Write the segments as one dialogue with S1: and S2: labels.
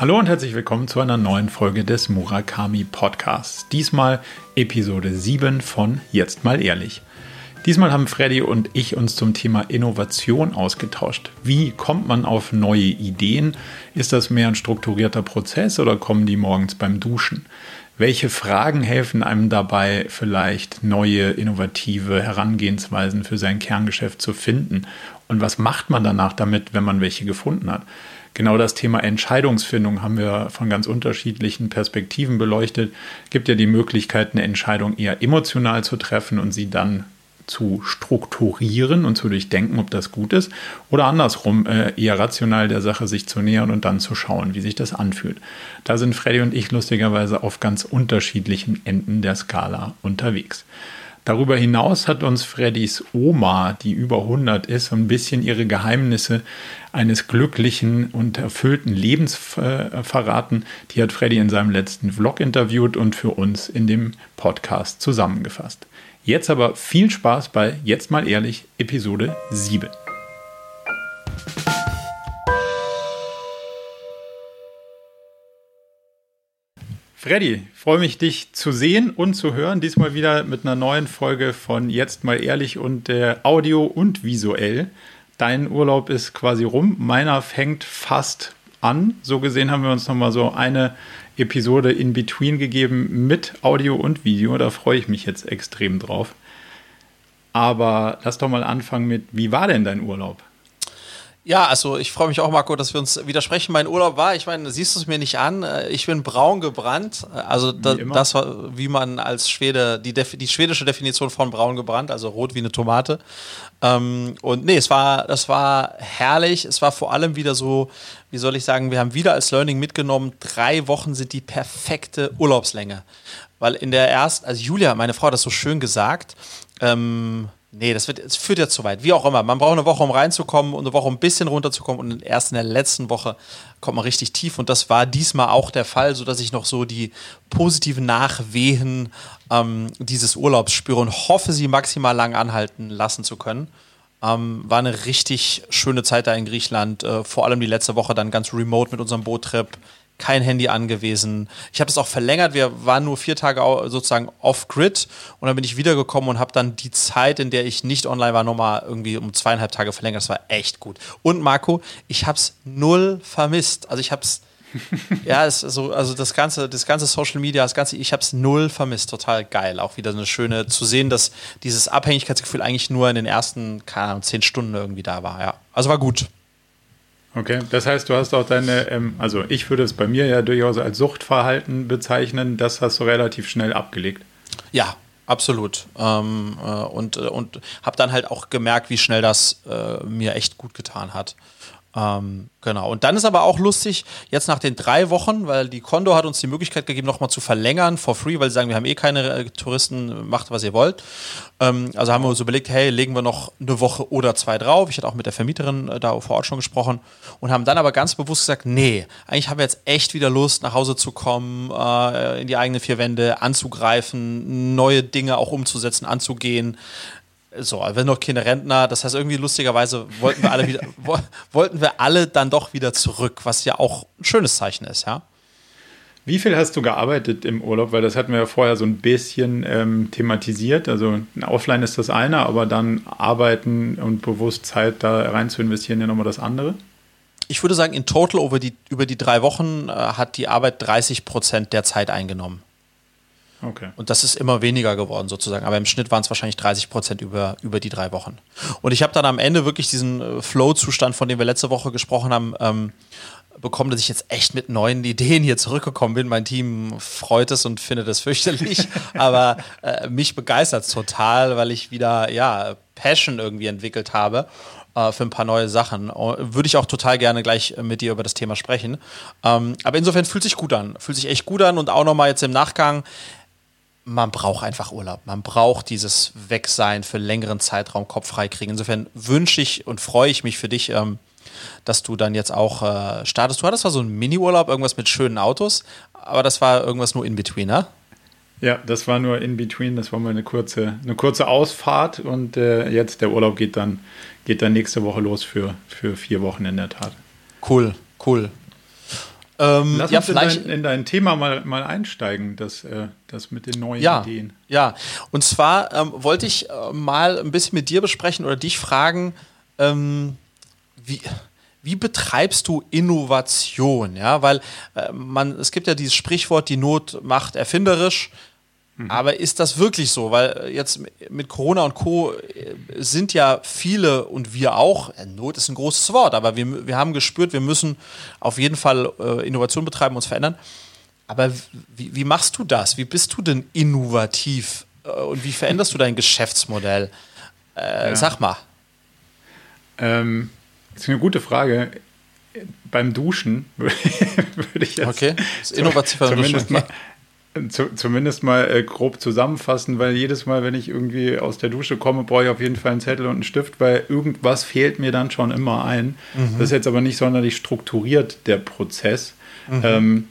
S1: Hallo und herzlich willkommen zu einer neuen Folge des Murakami Podcasts. Diesmal Episode 7 von Jetzt mal ehrlich. Diesmal haben Freddy und ich uns zum Thema Innovation ausgetauscht. Wie kommt man auf neue Ideen? Ist das mehr ein strukturierter Prozess oder kommen die morgens beim Duschen? Welche Fragen helfen einem dabei, vielleicht neue, innovative Herangehensweisen für sein Kerngeschäft zu finden? Und was macht man danach damit, wenn man welche gefunden hat? Genau das Thema Entscheidungsfindung haben wir von ganz unterschiedlichen Perspektiven beleuchtet. Gibt ja die Möglichkeit, eine Entscheidung eher emotional zu treffen und sie dann zu strukturieren und zu durchdenken, ob das gut ist, oder andersrum äh, eher rational der Sache sich zu nähern und dann zu schauen, wie sich das anfühlt. Da sind Freddy und ich lustigerweise auf ganz unterschiedlichen Enden der Skala unterwegs. Darüber hinaus hat uns Freddys Oma, die über 100 ist, ein bisschen ihre Geheimnisse eines glücklichen und erfüllten Lebens äh, verraten. Die hat Freddy in seinem letzten Vlog interviewt und für uns in dem Podcast zusammengefasst. Jetzt aber viel Spaß bei Jetzt mal ehrlich Episode 7. Freddy, freue mich, dich zu sehen und zu hören. Diesmal wieder mit einer neuen Folge von Jetzt mal ehrlich und äh, Audio und visuell. Dein Urlaub ist quasi rum, meiner fängt fast an. So gesehen haben wir uns nochmal so eine Episode in Between gegeben mit Audio und Video. Da freue ich mich jetzt extrem drauf. Aber lass doch mal anfangen mit, wie war denn dein Urlaub?
S2: Ja, also ich freue mich auch, Marco, dass wir uns widersprechen. Mein Urlaub war, ich meine, siehst du es mir nicht an, äh, ich bin braun gebrannt. Also da, das war, wie man als Schwede, die, die, schwedische Definition von braun gebrannt, also rot wie eine Tomate. Ähm, und nee, es war, das war herrlich. Es war vor allem wieder so, wie soll ich sagen, wir haben wieder als Learning mitgenommen, drei Wochen sind die perfekte Urlaubslänge. Weil in der ersten, also Julia, meine Frau, hat das so schön gesagt, ähm, Nee, das, wird, das führt ja zu weit. Wie auch immer. Man braucht eine Woche, um reinzukommen und eine Woche, um ein bisschen runterzukommen. Und erst in der letzten Woche kommt man richtig tief. Und das war diesmal auch der Fall, sodass ich noch so die positiven Nachwehen ähm, dieses Urlaubs spüre und hoffe, sie maximal lang anhalten lassen zu können. Ähm, war eine richtig schöne Zeit da in Griechenland. Äh, vor allem die letzte Woche dann ganz remote mit unserem Boottrip kein Handy angewiesen. Ich habe das auch verlängert. Wir waren nur vier Tage sozusagen off-grid und dann bin ich wiedergekommen und habe dann die Zeit, in der ich nicht online war, nochmal irgendwie um zweieinhalb Tage verlängert. Das war echt gut. Und Marco, ich habe es null vermisst. Also ich habe es ja, es, also, also das ganze, das ganze Social Media, das ganze, ich habe es null vermisst, total geil. Auch wieder eine schöne zu sehen, dass dieses Abhängigkeitsgefühl eigentlich nur in den ersten, keine Ahnung, zehn Stunden irgendwie da war. Ja, also war gut.
S1: Okay, das heißt, du hast auch deine, ähm, also ich würde es bei mir ja durchaus als Suchtverhalten bezeichnen, das hast du relativ schnell abgelegt.
S2: Ja, absolut. Ähm, äh, und äh, und habe dann halt auch gemerkt, wie schnell das äh, mir echt gut getan hat. Ähm, genau. Und dann ist aber auch lustig, jetzt nach den drei Wochen, weil die Kondo hat uns die Möglichkeit gegeben, nochmal zu verlängern for free, weil sie sagen, wir haben eh keine äh, Touristen, macht was ihr wollt. Ähm, also haben wir uns überlegt, hey, legen wir noch eine Woche oder zwei drauf. Ich hatte auch mit der Vermieterin äh, da vor Ort schon gesprochen und haben dann aber ganz bewusst gesagt, nee, eigentlich haben wir jetzt echt wieder Lust, nach Hause zu kommen, äh, in die eigenen vier Wände anzugreifen, neue Dinge auch umzusetzen, anzugehen. So, wenn noch keine Rentner, das heißt irgendwie lustigerweise wollten wir alle wieder, wollten wir alle dann doch wieder zurück, was ja auch ein schönes Zeichen ist, ja.
S1: Wie viel hast du gearbeitet im Urlaub? Weil das hatten wir ja vorher so ein bisschen ähm, thematisiert. Also offline ist das eine, aber dann arbeiten und bewusst Zeit da rein zu investieren ja nochmal das andere.
S2: Ich würde sagen, in total über die, über die drei Wochen äh, hat die Arbeit 30 Prozent der Zeit eingenommen. Okay. Und das ist immer weniger geworden sozusagen. Aber im Schnitt waren es wahrscheinlich 30 Prozent über, über die drei Wochen. Und ich habe dann am Ende wirklich diesen äh, Flow-Zustand, von dem wir letzte Woche gesprochen haben, ähm, bekommen, dass ich jetzt echt mit neuen Ideen hier zurückgekommen bin. Mein Team freut es und findet es fürchterlich, aber äh, mich begeistert es total, weil ich wieder ja Passion irgendwie entwickelt habe äh, für ein paar neue Sachen. Oh, würde ich auch total gerne gleich mit dir über das Thema sprechen. Ähm, aber insofern fühlt sich gut an, fühlt sich echt gut an und auch nochmal jetzt im Nachgang man braucht einfach Urlaub. Man braucht dieses Wegsein für längeren Zeitraum Kopf frei kriegen. Insofern wünsche ich und freue ich mich für dich, ähm, dass du dann jetzt auch äh, startest. Du hattest zwar so einen Mini-Urlaub, irgendwas mit schönen Autos, aber das war irgendwas nur in between, ne?
S1: Ja, das war nur in between. Das war mal eine kurze, eine kurze Ausfahrt und äh, jetzt der Urlaub geht dann, geht dann nächste Woche los für, für vier Wochen in der Tat.
S2: Cool, cool.
S1: Ähm, Lass ja, uns vielleicht in dein, in dein, Thema mal, mal einsteigen, das, äh, das mit den neuen
S2: ja,
S1: Ideen.
S2: Ja, und zwar ähm, wollte ich äh, mal ein bisschen mit dir besprechen oder dich fragen, ähm, wie, wie betreibst du Innovation? Ja, weil äh, man, es gibt ja dieses Sprichwort, die Not macht erfinderisch. Mhm. Aber ist das wirklich so? Weil äh, jetzt mit Corona und Co. Äh, sind ja viele und wir auch, äh, Not ist ein großes Wort, aber wir, wir haben gespürt, wir müssen auf jeden Fall äh, Innovation betreiben, uns verändern. Aber wie, wie, machst du das? Wie bist du denn innovativ? und wie veränderst du dein Geschäftsmodell? Äh, ja. Sag mal.
S1: Ähm, das ist eine gute Frage. Beim Duschen würde
S2: ich jetzt. Okay, das ist innovativ
S1: Duschen. Mal, zu, zumindest mal äh, grob zusammenfassen, weil jedes Mal, wenn ich irgendwie aus der Dusche komme, brauche ich auf jeden Fall einen Zettel und einen Stift, weil irgendwas fehlt mir dann schon immer ein. Mhm. Das ist jetzt aber nicht sonderlich strukturiert, der Prozess. Mhm. Ähm,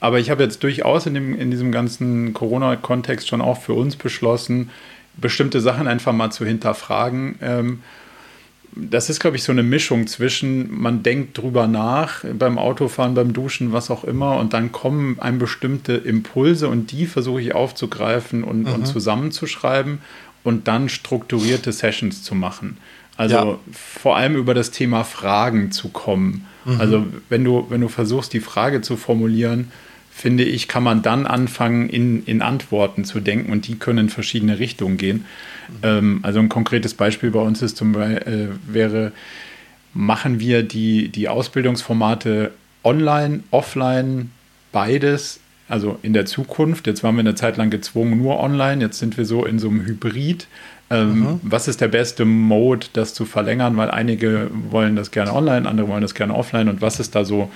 S1: aber ich habe jetzt durchaus in, dem, in diesem ganzen Corona-Kontext schon auch für uns beschlossen, bestimmte Sachen einfach mal zu hinterfragen. Ähm, das ist, glaube ich, so eine Mischung zwischen, man denkt drüber nach beim Autofahren, beim Duschen, was auch immer, und dann kommen einem bestimmte Impulse und die versuche ich aufzugreifen und, mhm. und zusammenzuschreiben und dann strukturierte Sessions zu machen. Also ja. vor allem über das Thema Fragen zu kommen. Mhm. Also wenn du, wenn du versuchst, die Frage zu formulieren, finde ich, kann man dann anfangen, in, in Antworten zu denken und die können in verschiedene Richtungen gehen. Mhm. Ähm, also ein konkretes Beispiel bei uns ist zum Beispiel, äh, wäre, machen wir die, die Ausbildungsformate online, offline, beides, also in der Zukunft. Jetzt waren wir eine Zeit lang gezwungen nur online, jetzt sind wir so in so einem Hybrid. Ähm, mhm. Was ist der beste Mode, das zu verlängern? Weil einige wollen das gerne online, andere wollen das gerne offline. Und was ist da so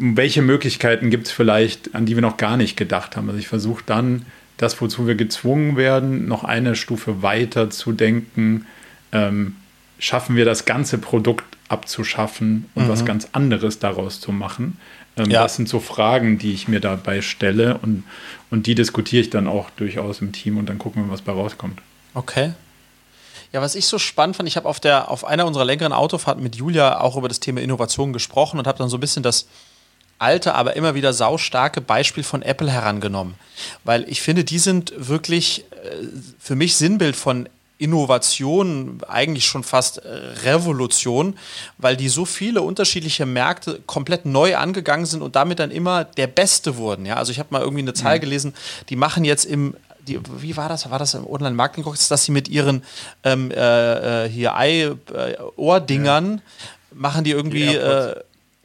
S1: welche Möglichkeiten gibt es vielleicht, an die wir noch gar nicht gedacht haben. Also ich versuche dann, das, wozu wir gezwungen werden, noch eine Stufe weiter zu denken. Ähm, schaffen wir das ganze Produkt abzuschaffen und mhm. was ganz anderes daraus zu machen? Ähm, ja. Das sind so Fragen, die ich mir dabei stelle und, und die diskutiere ich dann auch durchaus im Team und dann gucken wir, was bei rauskommt.
S2: Okay. Ja, was ich so spannend fand, ich habe auf, auf einer unserer längeren Autofahrten mit Julia auch über das Thema Innovation gesprochen und habe dann so ein bisschen das, alte, aber immer wieder saustarke Beispiel von Apple herangenommen. Weil ich finde, die sind wirklich äh, für mich Sinnbild von Innovation, eigentlich schon fast äh, Revolution, weil die so viele unterschiedliche Märkte komplett neu angegangen sind und damit dann immer der Beste wurden. Ja, also ich habe mal irgendwie eine Zahl mhm. gelesen, die machen jetzt im die, wie war das? War das im Online-Marketing, dass sie mit ihren ähm, äh, äh hier Ei-Ohrdingern ja. machen die irgendwie die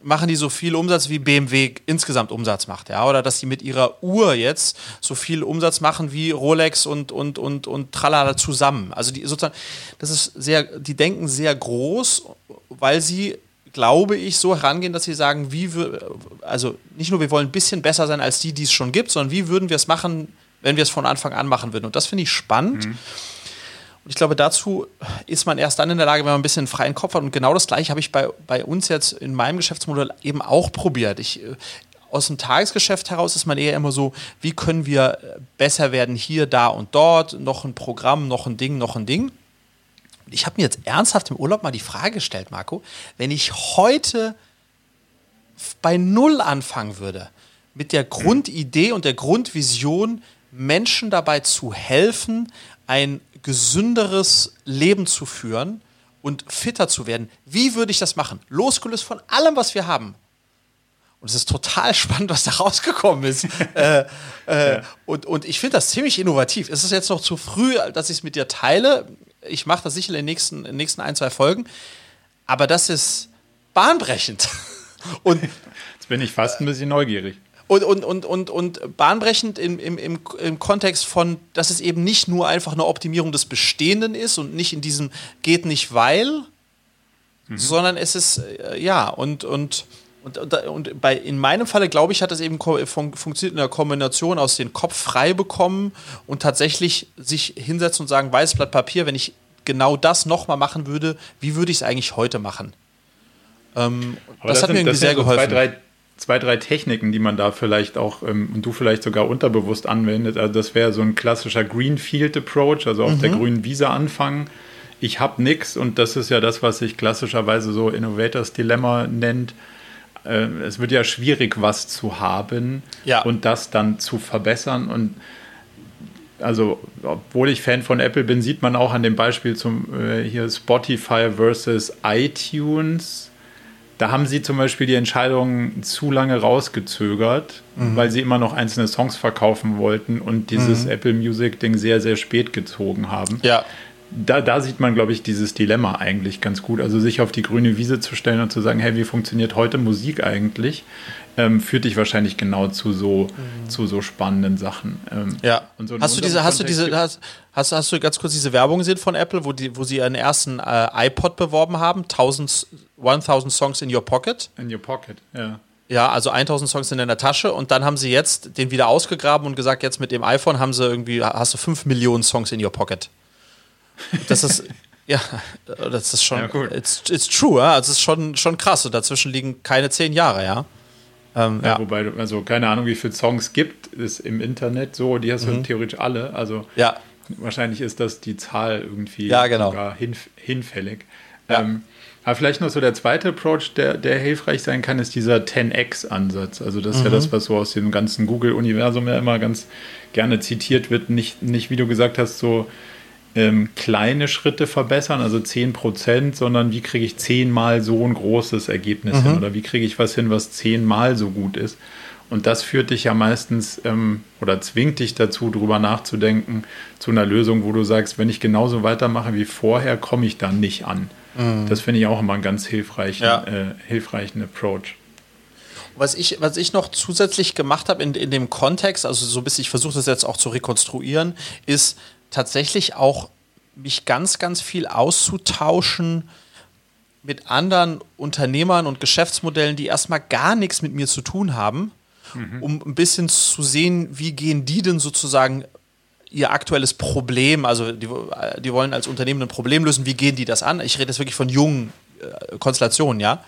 S2: machen die so viel Umsatz wie BMW insgesamt Umsatz macht, ja, oder dass die mit ihrer Uhr jetzt so viel Umsatz machen wie Rolex und und und und Tralala zusammen. Also die sozusagen, das ist sehr, die denken sehr groß, weil sie glaube ich, so herangehen, dass sie sagen, wie wir, also nicht nur wir wollen ein bisschen besser sein als die, die es schon gibt, sondern wie würden wir es machen, wenn wir es von Anfang an machen würden. Und das finde ich spannend. Mhm. Ich glaube, dazu ist man erst dann in der Lage, wenn man ein bisschen einen freien Kopf hat. Und genau das gleiche habe ich bei, bei uns jetzt in meinem Geschäftsmodell eben auch probiert. Ich, äh, aus dem Tagesgeschäft heraus ist man eher immer so, wie können wir besser werden hier, da und dort, noch ein Programm, noch ein Ding, noch ein Ding. Ich habe mir jetzt ernsthaft im Urlaub mal die Frage gestellt, Marco, wenn ich heute bei Null anfangen würde, mit der Grundidee und der Grundvision, Menschen dabei zu helfen, ein gesünderes Leben zu führen und fitter zu werden. Wie würde ich das machen? Losgelöst von allem, was wir haben. Und es ist total spannend, was da rausgekommen ist. äh, äh, ja. und, und ich finde das ziemlich innovativ. Es ist jetzt noch zu früh, dass ich es mit dir teile. Ich mache das sicher in den nächsten, in den nächsten ein, zwei Folgen. Aber das ist bahnbrechend.
S1: und jetzt bin ich fast ein bisschen neugierig
S2: und, und, und, und, und bahnbrechend im, im, im, im Kontext von, dass es eben nicht nur einfach eine Optimierung des Bestehenden ist und nicht in diesem geht nicht weil, mhm. sondern es ist, äh, ja, und, und, und, und, bei, in meinem Falle, glaube ich, hat es eben fun funktioniert in der Kombination aus den Kopf frei bekommen und tatsächlich sich hinsetzen und sagen, weißes Blatt Papier, wenn ich genau das nochmal machen würde, wie würde ich es eigentlich heute machen? Ähm, das,
S1: das, hat sind, mir irgendwie sehr geholfen. Zwei, drei zwei, drei Techniken, die man da vielleicht auch ähm, und du vielleicht sogar unterbewusst anwendet. Also das wäre so ein klassischer Greenfield Approach, also auf mhm. der grünen Wiese anfangen. Ich habe nichts und das ist ja das, was sich klassischerweise so Innovators Dilemma nennt. äh, es wird ja schwierig, was zu haben
S2: ja.
S1: und das dann zu verbessern. Und also, obwohl ich Fan von Apple bin, sieht man auch an dem Beispiel zum äh, hier Spotify versus iTunes. Da haben sie zum Beispiel die Entscheidung zu lange rausgezögert, mhm. weil sie immer noch einzelne Songs verkaufen wollten und dieses mhm. Apple Music-Ding sehr, sehr spät gezogen haben.
S2: Ja
S1: da, da sieht man, glaube ich, dieses Dilemma eigentlich ganz gut. Also sich auf die grüne Wiese zu stellen und zu sagen, hey, wie funktioniert heute Musik eigentlich, ähm, führt dich wahrscheinlich genau zu so, mhm. zu so spannenden Sachen. Ähm,
S2: ja. So hast du diese, hast du diese, hast, hast, hast, du ganz kurz diese Werbung gesehen von Apple, wo, die, wo sie ihren ersten äh, iPod beworben haben? 1000, 1000 Songs in your pocket?
S1: In your pocket, ja.
S2: Ja, also 1000 Songs in deiner Tasche und dann haben sie jetzt den wieder ausgegraben und gesagt, jetzt mit dem iPhone haben sie irgendwie, hast du 5 Millionen Songs in your pocket. Das ist, ja, das ist schon, ja, it's, it's true, ja? also es ist schon, schon krass und dazwischen liegen keine zehn Jahre, ja.
S1: Ähm, ja, ja, wobei, also keine Ahnung, wie viele Songs gibt es im Internet so, die hast du mhm. theoretisch alle, also
S2: ja.
S1: wahrscheinlich ist das die Zahl irgendwie
S2: ja, genau.
S1: sogar hinf hinfällig. Ja. Ähm, aber vielleicht noch so der zweite Approach, der, der hilfreich sein kann, ist dieser 10x-Ansatz. Also das ist mhm. ja das, was so aus dem ganzen Google-Universum ja immer ganz gerne zitiert wird. Nicht, nicht, wie du gesagt hast, so ähm, kleine Schritte verbessern, also 10 Prozent, sondern wie kriege ich zehnmal so ein großes Ergebnis mhm. hin oder wie kriege ich was hin, was zehnmal so gut ist. Und das führt dich ja meistens ähm, oder zwingt dich dazu, darüber nachzudenken, zu einer Lösung, wo du sagst, wenn ich genauso weitermache wie vorher, komme ich da nicht an. Mhm. Das finde ich auch immer einen ganz hilfreichen, ja. äh, hilfreichen Approach.
S2: Was ich, was ich noch zusätzlich gemacht habe in, in dem Kontext, also so ein bisschen, ich versuche das jetzt auch zu rekonstruieren, ist, tatsächlich auch mich ganz, ganz viel auszutauschen mit anderen Unternehmern und Geschäftsmodellen, die erstmal gar nichts mit mir zu tun haben, mhm. um ein bisschen zu sehen, wie gehen die denn sozusagen ihr aktuelles Problem, also die, die wollen als Unternehmen ein Problem lösen, wie gehen die das an? Ich rede jetzt wirklich von jungen äh, Konstellationen, ja.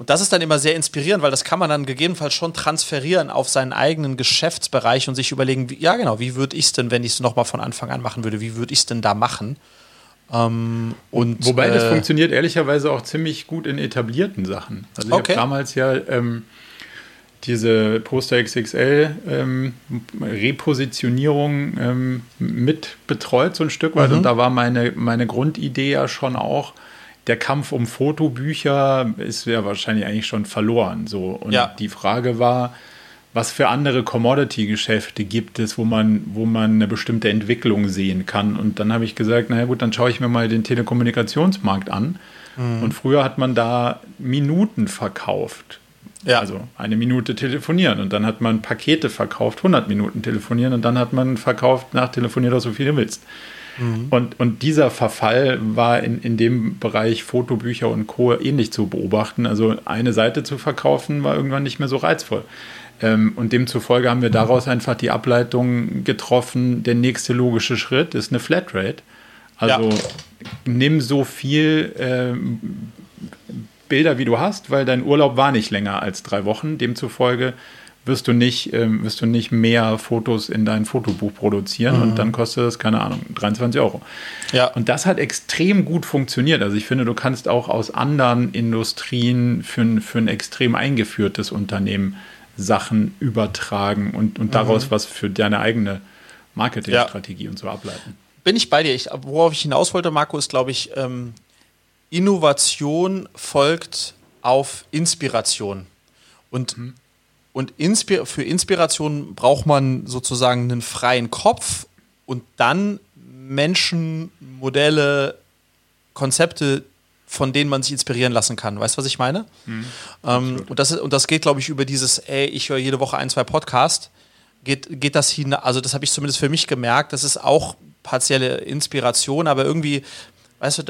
S2: Und das ist dann immer sehr inspirierend, weil das kann man dann gegebenenfalls schon transferieren auf seinen eigenen Geschäftsbereich und sich überlegen, wie, ja genau, wie würde ich es denn, wenn ich es nochmal von Anfang an machen würde, wie würde ich es denn da machen? Ähm, und,
S1: Wobei äh, das funktioniert ehrlicherweise auch ziemlich gut in etablierten Sachen. Also ich okay. habe damals ja ähm, diese Poster XXL ähm, Repositionierung ähm, mit betreut so ein Stück weit mhm. und da war meine, meine Grundidee ja schon auch, der Kampf um Fotobücher ist ja wahrscheinlich eigentlich schon verloren. So. Und ja. die Frage war, was für andere Commodity-Geschäfte gibt es, wo man, wo man eine bestimmte Entwicklung sehen kann. Und dann habe ich gesagt, naja gut, dann schaue ich mir mal den Telekommunikationsmarkt an. Mhm. Und früher hat man da Minuten verkauft. Ja. Also eine Minute telefonieren und dann hat man Pakete verkauft, 100 Minuten telefonieren und dann hat man verkauft, nach telefoniert auch so viel du willst. Mhm. Und, und dieser Verfall war in, in dem Bereich Fotobücher und Co. ähnlich zu beobachten. Also eine Seite zu verkaufen war irgendwann nicht mehr so reizvoll. Ähm, und demzufolge haben wir daraus einfach die Ableitung getroffen, der nächste logische Schritt ist eine Flatrate. Also ja. nimm so viel ähm, Bilder, wie du hast, weil dein Urlaub war nicht länger als drei Wochen. Demzufolge wirst du nicht, ähm, wirst du nicht mehr Fotos in dein Fotobuch produzieren mhm. und dann kostet das, keine Ahnung, 23 Euro.
S2: Ja.
S1: Und das hat extrem gut funktioniert. Also ich finde, du kannst auch aus anderen Industrien für ein, für ein extrem eingeführtes Unternehmen Sachen übertragen und, und daraus mhm. was für deine eigene Marketingstrategie ja. und so ableiten.
S2: Bin ich bei dir. Ich, worauf ich hinaus wollte, Marco, ist, glaube ich, ähm, Innovation folgt auf Inspiration. Und mhm. Und Inspir für Inspiration braucht man sozusagen einen freien Kopf und dann Menschen, Modelle, Konzepte, von denen man sich inspirieren lassen kann. Weißt du, was ich meine? Mhm, ähm, und, das ist, und das geht, glaube ich, über dieses, ey, ich höre jede Woche ein, zwei Podcasts. Geht, geht das hin, also das habe ich zumindest für mich gemerkt, das ist auch partielle Inspiration, aber irgendwie weißt du,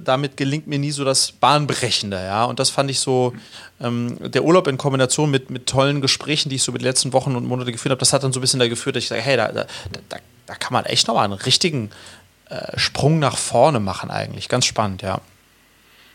S2: damit gelingt mir nie so das Bahnbrechende, ja. Und das fand ich so, ähm, der Urlaub in Kombination mit, mit tollen Gesprächen, die ich so mit den letzten Wochen und Monaten geführt habe, das hat dann so ein bisschen da geführt, dass ich sage, hey, da, da, da, da kann man echt nochmal einen richtigen äh, Sprung nach vorne machen eigentlich. Ganz spannend, ja.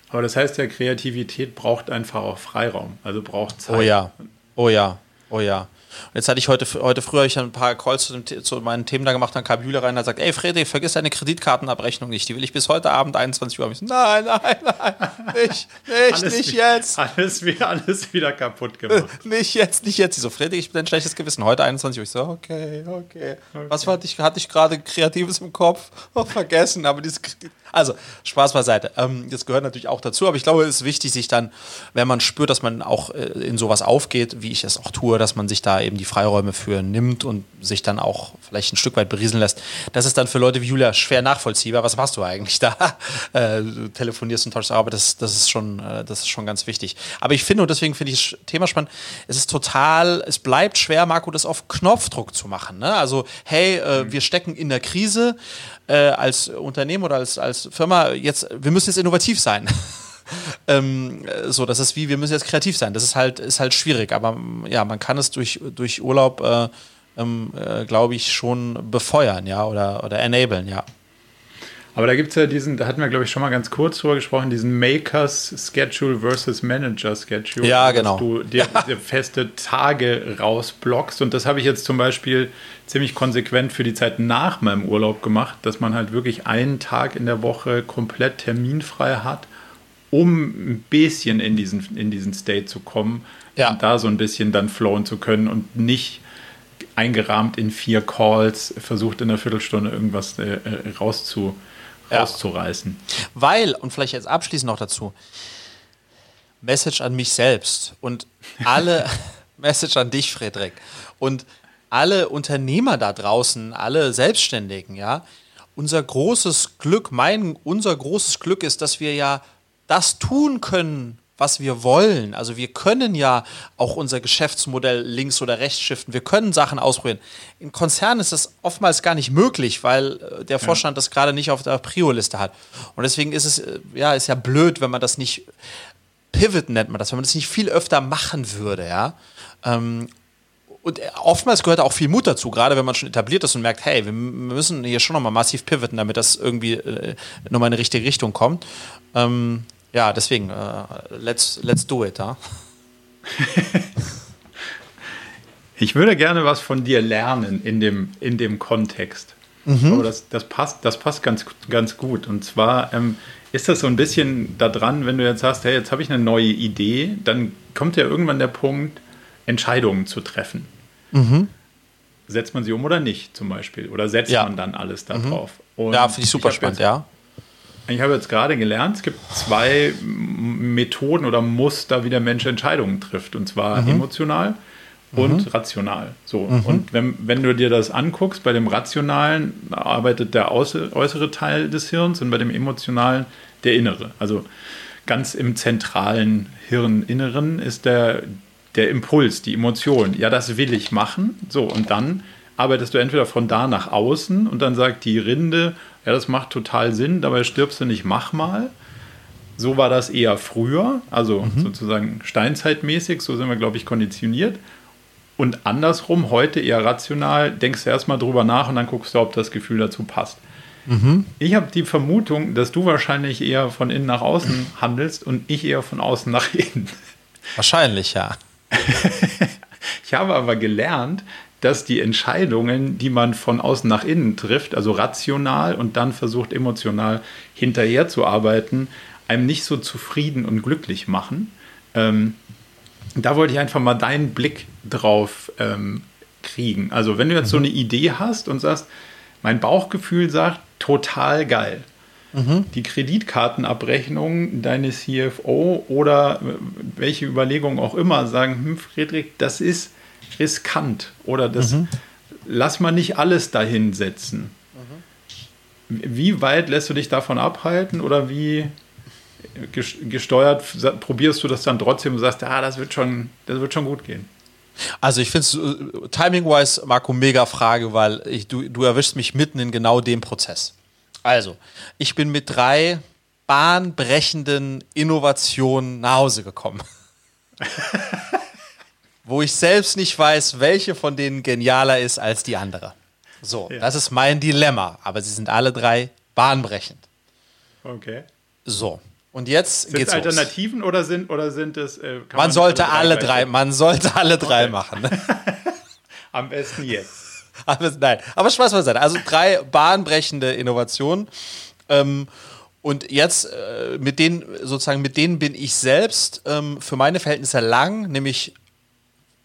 S1: Aber das heißt ja, Kreativität braucht einfach auch Freiraum, also braucht Zeit.
S2: Oh ja, oh ja, oh ja. Und jetzt hatte ich heute, heute früh ich ein paar Calls zu, dem, zu meinen Themen da gemacht, dann kam Jule rein und gesagt, ey Fredrik, vergiss deine Kreditkartenabrechnung nicht, die will ich bis heute Abend 21 Uhr haben. So, nein, nein, nein, nicht, nicht, alles nicht jetzt.
S1: Alles wieder, alles wieder kaputt gemacht.
S2: nicht jetzt, nicht jetzt. Ich so, Fredrik, ich bin ein schlechtes Gewissen. Heute 21 Uhr. Ich so, okay, okay. okay. Was hatte ich, hatte ich gerade Kreatives im Kopf? Oh, vergessen, aber diese Kredit also, Spaß beiseite. Ähm, das gehört natürlich auch dazu, aber ich glaube, es ist wichtig, sich dann, wenn man spürt, dass man auch äh, in sowas aufgeht, wie ich es auch tue, dass man sich da eben die Freiräume für nimmt und sich dann auch vielleicht ein Stück weit berieseln lässt. Das ist dann für Leute wie Julia schwer nachvollziehbar. Was machst du eigentlich da? Äh, du telefonierst und tauschst, aber das, das, ist schon, äh, das ist schon ganz wichtig. Aber ich finde, und deswegen finde ich das Thema spannend, es ist total, es bleibt schwer, Marco, das auf Knopfdruck zu machen. Ne? Also, hey, äh, mhm. wir stecken in der Krise äh, als Unternehmen oder als, als Firma, jetzt, wir müssen jetzt innovativ sein. ähm, so, das ist wie, wir müssen jetzt kreativ sein. Das ist halt, ist halt schwierig, aber ja, man kann es durch, durch Urlaub, äh, ähm, äh, glaube ich, schon befeuern, ja, oder, oder enablen, ja.
S1: Aber da gibt es ja diesen, da hatten wir, glaube ich, schon mal ganz kurz drüber gesprochen, diesen Makers Schedule versus Manager Schedule.
S2: Ja, genau.
S1: Dass du dir, dir feste Tage rausblockst. Und das habe ich jetzt zum Beispiel ziemlich konsequent für die Zeit nach meinem Urlaub gemacht, dass man halt wirklich einen Tag in der Woche komplett terminfrei hat, um ein bisschen in diesen, in diesen State zu kommen ja. und da so ein bisschen dann flowen zu können und nicht eingerahmt in vier Calls versucht in einer Viertelstunde irgendwas äh, äh rauszu, rauszureißen.
S2: Weil, und vielleicht jetzt abschließend noch dazu, Message an mich selbst und alle, Message an dich, Frederik, und alle Unternehmer da draußen, alle Selbstständigen, ja, unser großes Glück, mein, unser großes Glück ist, dass wir ja das tun können, was wir wollen. Also wir können ja auch unser Geschäftsmodell links oder rechts shiften. Wir können Sachen ausprobieren. In Konzernen ist das oftmals gar nicht möglich, weil äh, der Vorstand ja. das gerade nicht auf der Prio-Liste hat. Und deswegen ist es äh, ja ist ja blöd, wenn man das nicht Pivot nennt man das, wenn man das nicht viel öfter machen würde, ja. Ähm, und äh, oftmals gehört auch viel Mut dazu, gerade wenn man schon etabliert ist und merkt, hey, wir müssen hier schon nochmal massiv pivoten, damit das irgendwie äh, nochmal in die richtige Richtung kommt. Ähm, ja, deswegen, uh, let's, let's do it, ja.
S1: ich würde gerne was von dir lernen in dem, in dem Kontext. Mhm. Aber das, das, passt, das passt ganz, ganz gut. Und zwar ähm, ist das so ein bisschen da dran, wenn du jetzt sagst, hey, jetzt habe ich eine neue Idee, dann kommt ja irgendwann der Punkt, Entscheidungen zu treffen. Mhm. Setzt man sie um oder nicht, zum Beispiel? Oder setzt ja. man dann alles darauf?
S2: Mhm. Ja, finde ich super ich spannend, jetzt, ja.
S1: Ich habe jetzt gerade gelernt, es gibt zwei Methoden oder Muster, wie der Mensch Entscheidungen trifft. Und zwar mhm. emotional und mhm. rational. So. Mhm. Und wenn, wenn du dir das anguckst, bei dem Rationalen arbeitet der äußere Teil des Hirns und bei dem Emotionalen der innere. Also ganz im zentralen Hirninneren ist der, der Impuls, die Emotion. Ja, das will ich machen. So, und dann arbeitest du entweder von da nach außen und dann sagt die Rinde, ja, das macht total Sinn, dabei stirbst du nicht, mach mal. So war das eher früher, also mhm. sozusagen steinzeitmäßig, so sind wir, glaube ich, konditioniert. Und andersrum, heute eher rational, denkst du erstmal drüber nach und dann guckst du, ob das Gefühl dazu passt. Mhm. Ich habe die Vermutung, dass du wahrscheinlich eher von innen nach außen handelst und ich eher von außen nach innen.
S2: Wahrscheinlich, ja.
S1: ich habe aber gelernt, dass die Entscheidungen, die man von außen nach innen trifft, also rational und dann versucht emotional hinterher zu arbeiten, einem nicht so zufrieden und glücklich machen. Ähm, da wollte ich einfach mal deinen Blick drauf ähm, kriegen. Also wenn du jetzt mhm. so eine Idee hast und sagst, mein Bauchgefühl sagt, total geil. Mhm. Die Kreditkartenabrechnung deines CFO oder welche Überlegungen auch immer sagen, hm, Friedrich, das ist riskant oder das mhm. lass mal nicht alles dahin setzen. Mhm. Wie weit lässt du dich davon abhalten oder wie gesteuert probierst du das dann trotzdem und sagst, ah, das wird schon, das wird schon gut gehen?
S2: Also ich finde es uh, timing-wise, Marco, mega Frage, weil ich, du, du erwischst mich mitten in genau dem Prozess. Also, ich bin mit drei bahnbrechenden Innovationen nach Hause gekommen. wo ich selbst nicht weiß, welche von denen genialer ist als die andere. So, ja. das ist mein Dilemma. Aber sie sind alle drei bahnbrechend.
S1: Okay.
S2: So. Und jetzt
S1: sind geht's Alternativen los. oder sind oder sind es? Äh,
S2: man, man sollte alle drei, man sollte alle drei okay. machen.
S1: Am besten jetzt.
S2: Aber, nein, aber Spaß beiseite. Also drei bahnbrechende Innovationen. Ähm, und jetzt äh, mit denen sozusagen mit denen bin ich selbst ähm, für meine Verhältnisse lang, nämlich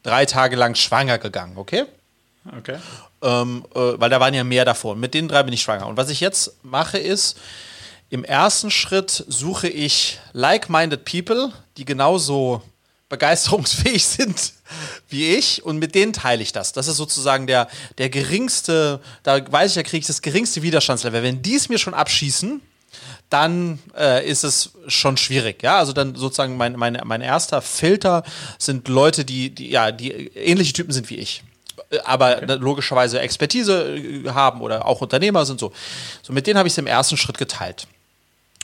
S2: drei Tage lang schwanger gegangen, okay?
S1: Okay.
S2: Ähm, äh, weil da waren ja mehr davor. Mit den drei bin ich schwanger. Und was ich jetzt mache ist, im ersten Schritt suche ich like-minded people, die genauso begeisterungsfähig sind wie ich und mit denen teile ich das. Das ist sozusagen der, der geringste, da weiß ich, da kriege ich das geringste Widerstandslevel. Wenn die es mir schon abschießen, dann äh, ist es schon schwierig. Ja, also dann sozusagen mein, mein, mein erster Filter sind Leute, die, die, ja, die ähnliche Typen sind wie ich. Äh, aber okay. logischerweise Expertise äh, haben oder auch Unternehmer sind so. So, mit denen habe ich es im ersten Schritt geteilt.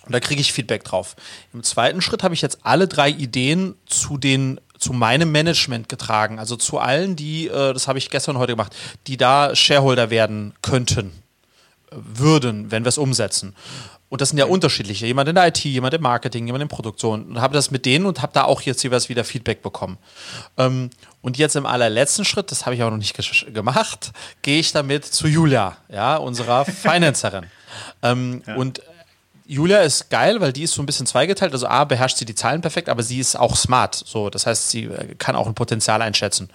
S2: Und da kriege ich Feedback drauf. Im zweiten Schritt habe ich jetzt alle drei Ideen zu den zu meinem Management getragen, also zu allen, die, äh, das habe ich gestern heute gemacht, die da Shareholder werden könnten, würden, wenn wir es umsetzen. Und das sind ja unterschiedliche. Jemand in der IT, jemand im Marketing, jemand in Produktion. Und habe das mit denen und habe da auch jetzt jeweils wieder Feedback bekommen. Ähm, und jetzt im allerletzten Schritt, das habe ich aber noch nicht gemacht, gehe ich damit zu Julia, ja, unserer Financerin. ähm, ja. Und Julia ist geil, weil die ist so ein bisschen zweigeteilt. Also A, beherrscht sie die Zahlen perfekt, aber sie ist auch smart. So, das heißt, sie äh, kann auch ein Potenzial einschätzen.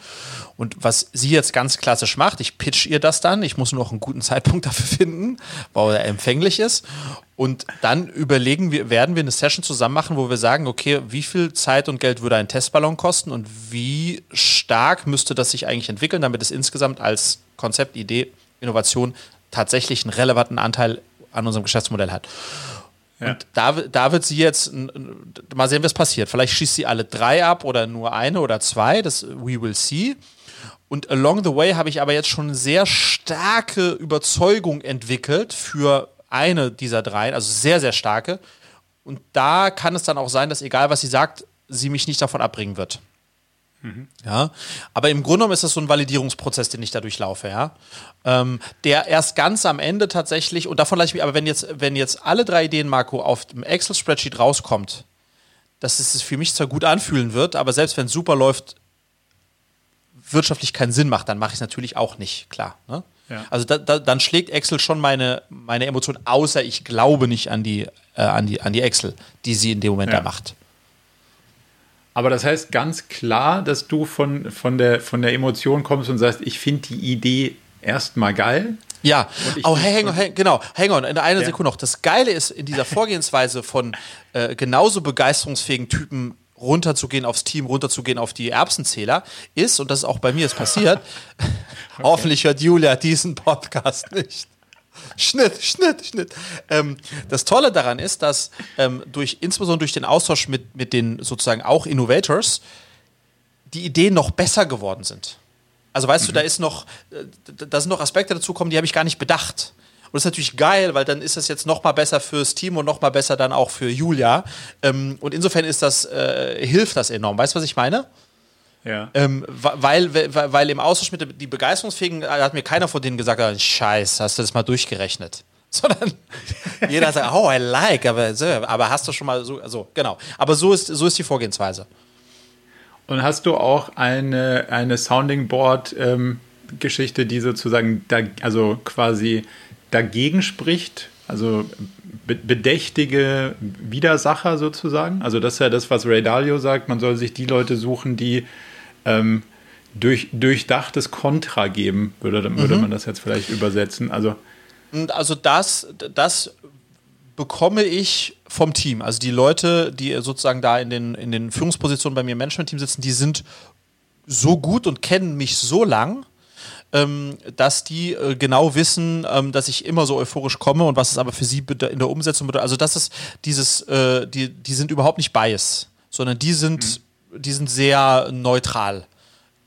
S2: Und was sie jetzt ganz klassisch macht, ich pitch ihr das dann. Ich muss nur noch einen guten Zeitpunkt dafür finden, weil er empfänglich ist. Und dann überlegen wir, werden wir eine Session zusammen machen, wo wir sagen, okay, wie viel Zeit und Geld würde ein Testballon kosten und wie stark müsste das sich eigentlich entwickeln, damit es insgesamt als Konzept, Idee, Innovation tatsächlich einen relevanten Anteil an unserem Geschäftsmodell hat. Und da, da wird sie jetzt, mal sehen, was passiert. Vielleicht schießt sie alle drei ab oder nur eine oder zwei, das we will see. Und along the way habe ich aber jetzt schon sehr starke Überzeugung entwickelt für eine dieser drei, also sehr, sehr starke. Und da kann es dann auch sein, dass egal was sie sagt, sie mich nicht davon abbringen wird. Mhm. Ja, aber im Grunde genommen ist das so ein Validierungsprozess, den ich da durchlaufe, ja. Ähm, der erst ganz am Ende tatsächlich, und davon lasse ich mich, aber wenn jetzt, wenn jetzt alle drei Ideen, Marco, auf dem Excel-Spreadsheet rauskommt, dass es für mich zwar gut anfühlen wird, aber selbst wenn es super läuft, wirtschaftlich keinen Sinn macht, dann mache ich es natürlich auch nicht, klar. Ne? Ja. Also da, da, dann schlägt Excel schon meine, meine Emotion, außer ich glaube nicht an die, äh, an, die, an die Excel, die sie in dem Moment ja. da macht.
S1: Aber das heißt ganz klar, dass du von, von, der, von der Emotion kommst und sagst, ich finde die Idee erstmal geil.
S2: Ja, oh, hang on, hang, genau, hang on, in einer ja. Sekunde noch. Das Geile ist in dieser Vorgehensweise von äh, genauso begeisterungsfähigen Typen runterzugehen aufs Team, runterzugehen auf die Erbsenzähler, ist, und das ist auch bei mir jetzt passiert, okay. hoffentlich hört Julia diesen Podcast nicht. Schnitt, Schnitt, Schnitt. Ähm, das Tolle daran ist, dass ähm, durch, insbesondere durch den Austausch mit, mit den sozusagen auch Innovators, die Ideen noch besser geworden sind. Also weißt mhm. du, da ist noch, äh, da sind noch Aspekte dazu kommen, die habe ich gar nicht bedacht. Und das ist natürlich geil, weil dann ist das jetzt noch mal besser fürs Team und noch mal besser dann auch für Julia. Ähm, und insofern ist das, äh, hilft das enorm. Weißt du, was ich meine?
S1: Ja.
S2: Ähm, weil, weil, weil im Austausch mit die Begeisterungsfähigen äh, hat mir keiner von denen gesagt, ah, Scheiß, hast du das mal durchgerechnet? Sondern jeder sagt, oh, I like, aber, aber hast du schon mal so, also genau. Aber so ist, so ist die Vorgehensweise.
S1: Und hast du auch eine, eine Sounding Board ähm, Geschichte, die sozusagen da, also quasi dagegen spricht? Also bedächtige Widersacher sozusagen? Also das ist ja das, was Ray Dalio sagt, man soll sich die Leute suchen, die ähm, durch, durchdachtes Kontra geben, würde, würde mhm. man das jetzt vielleicht übersetzen. Also,
S2: also das, das bekomme ich vom Team. Also die Leute, die sozusagen da in den, in den Führungspositionen bei mir im Management-Team sitzen, die sind so gut und kennen mich so lang, ähm, dass die äh, genau wissen, ähm, dass ich immer so euphorisch komme und was es aber für sie in der Umsetzung bedeutet. Also das ist dieses, äh, die, die sind überhaupt nicht bias, sondern die sind mhm die sind sehr neutral.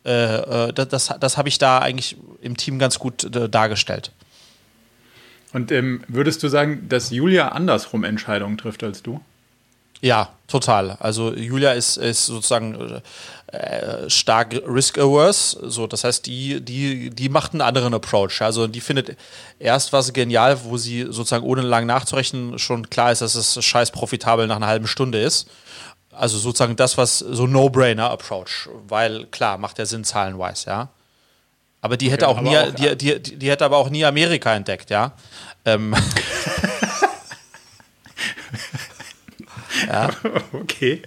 S2: Äh, äh, das das, habe ich da eigentlich im Team ganz gut äh, dargestellt.
S1: Und ähm, würdest du sagen, dass Julia andersrum Entscheidungen trifft als du?
S2: Ja, total. Also Julia ist, ist sozusagen äh, stark risk-averse. So, das heißt, die, die, die macht einen anderen Approach. Also die findet erst was genial, wo sie sozusagen ohne lang nachzurechnen schon klar ist, dass es scheiß profitabel nach einer halben Stunde ist. Also sozusagen das, was so No-Brainer-Approach, weil klar, macht der Sinn zahlenweise, ja. Aber die hätte auch nie, auch, die, die, die, die hätte aber auch nie Amerika entdeckt, ja. Ähm.
S1: ja. Okay.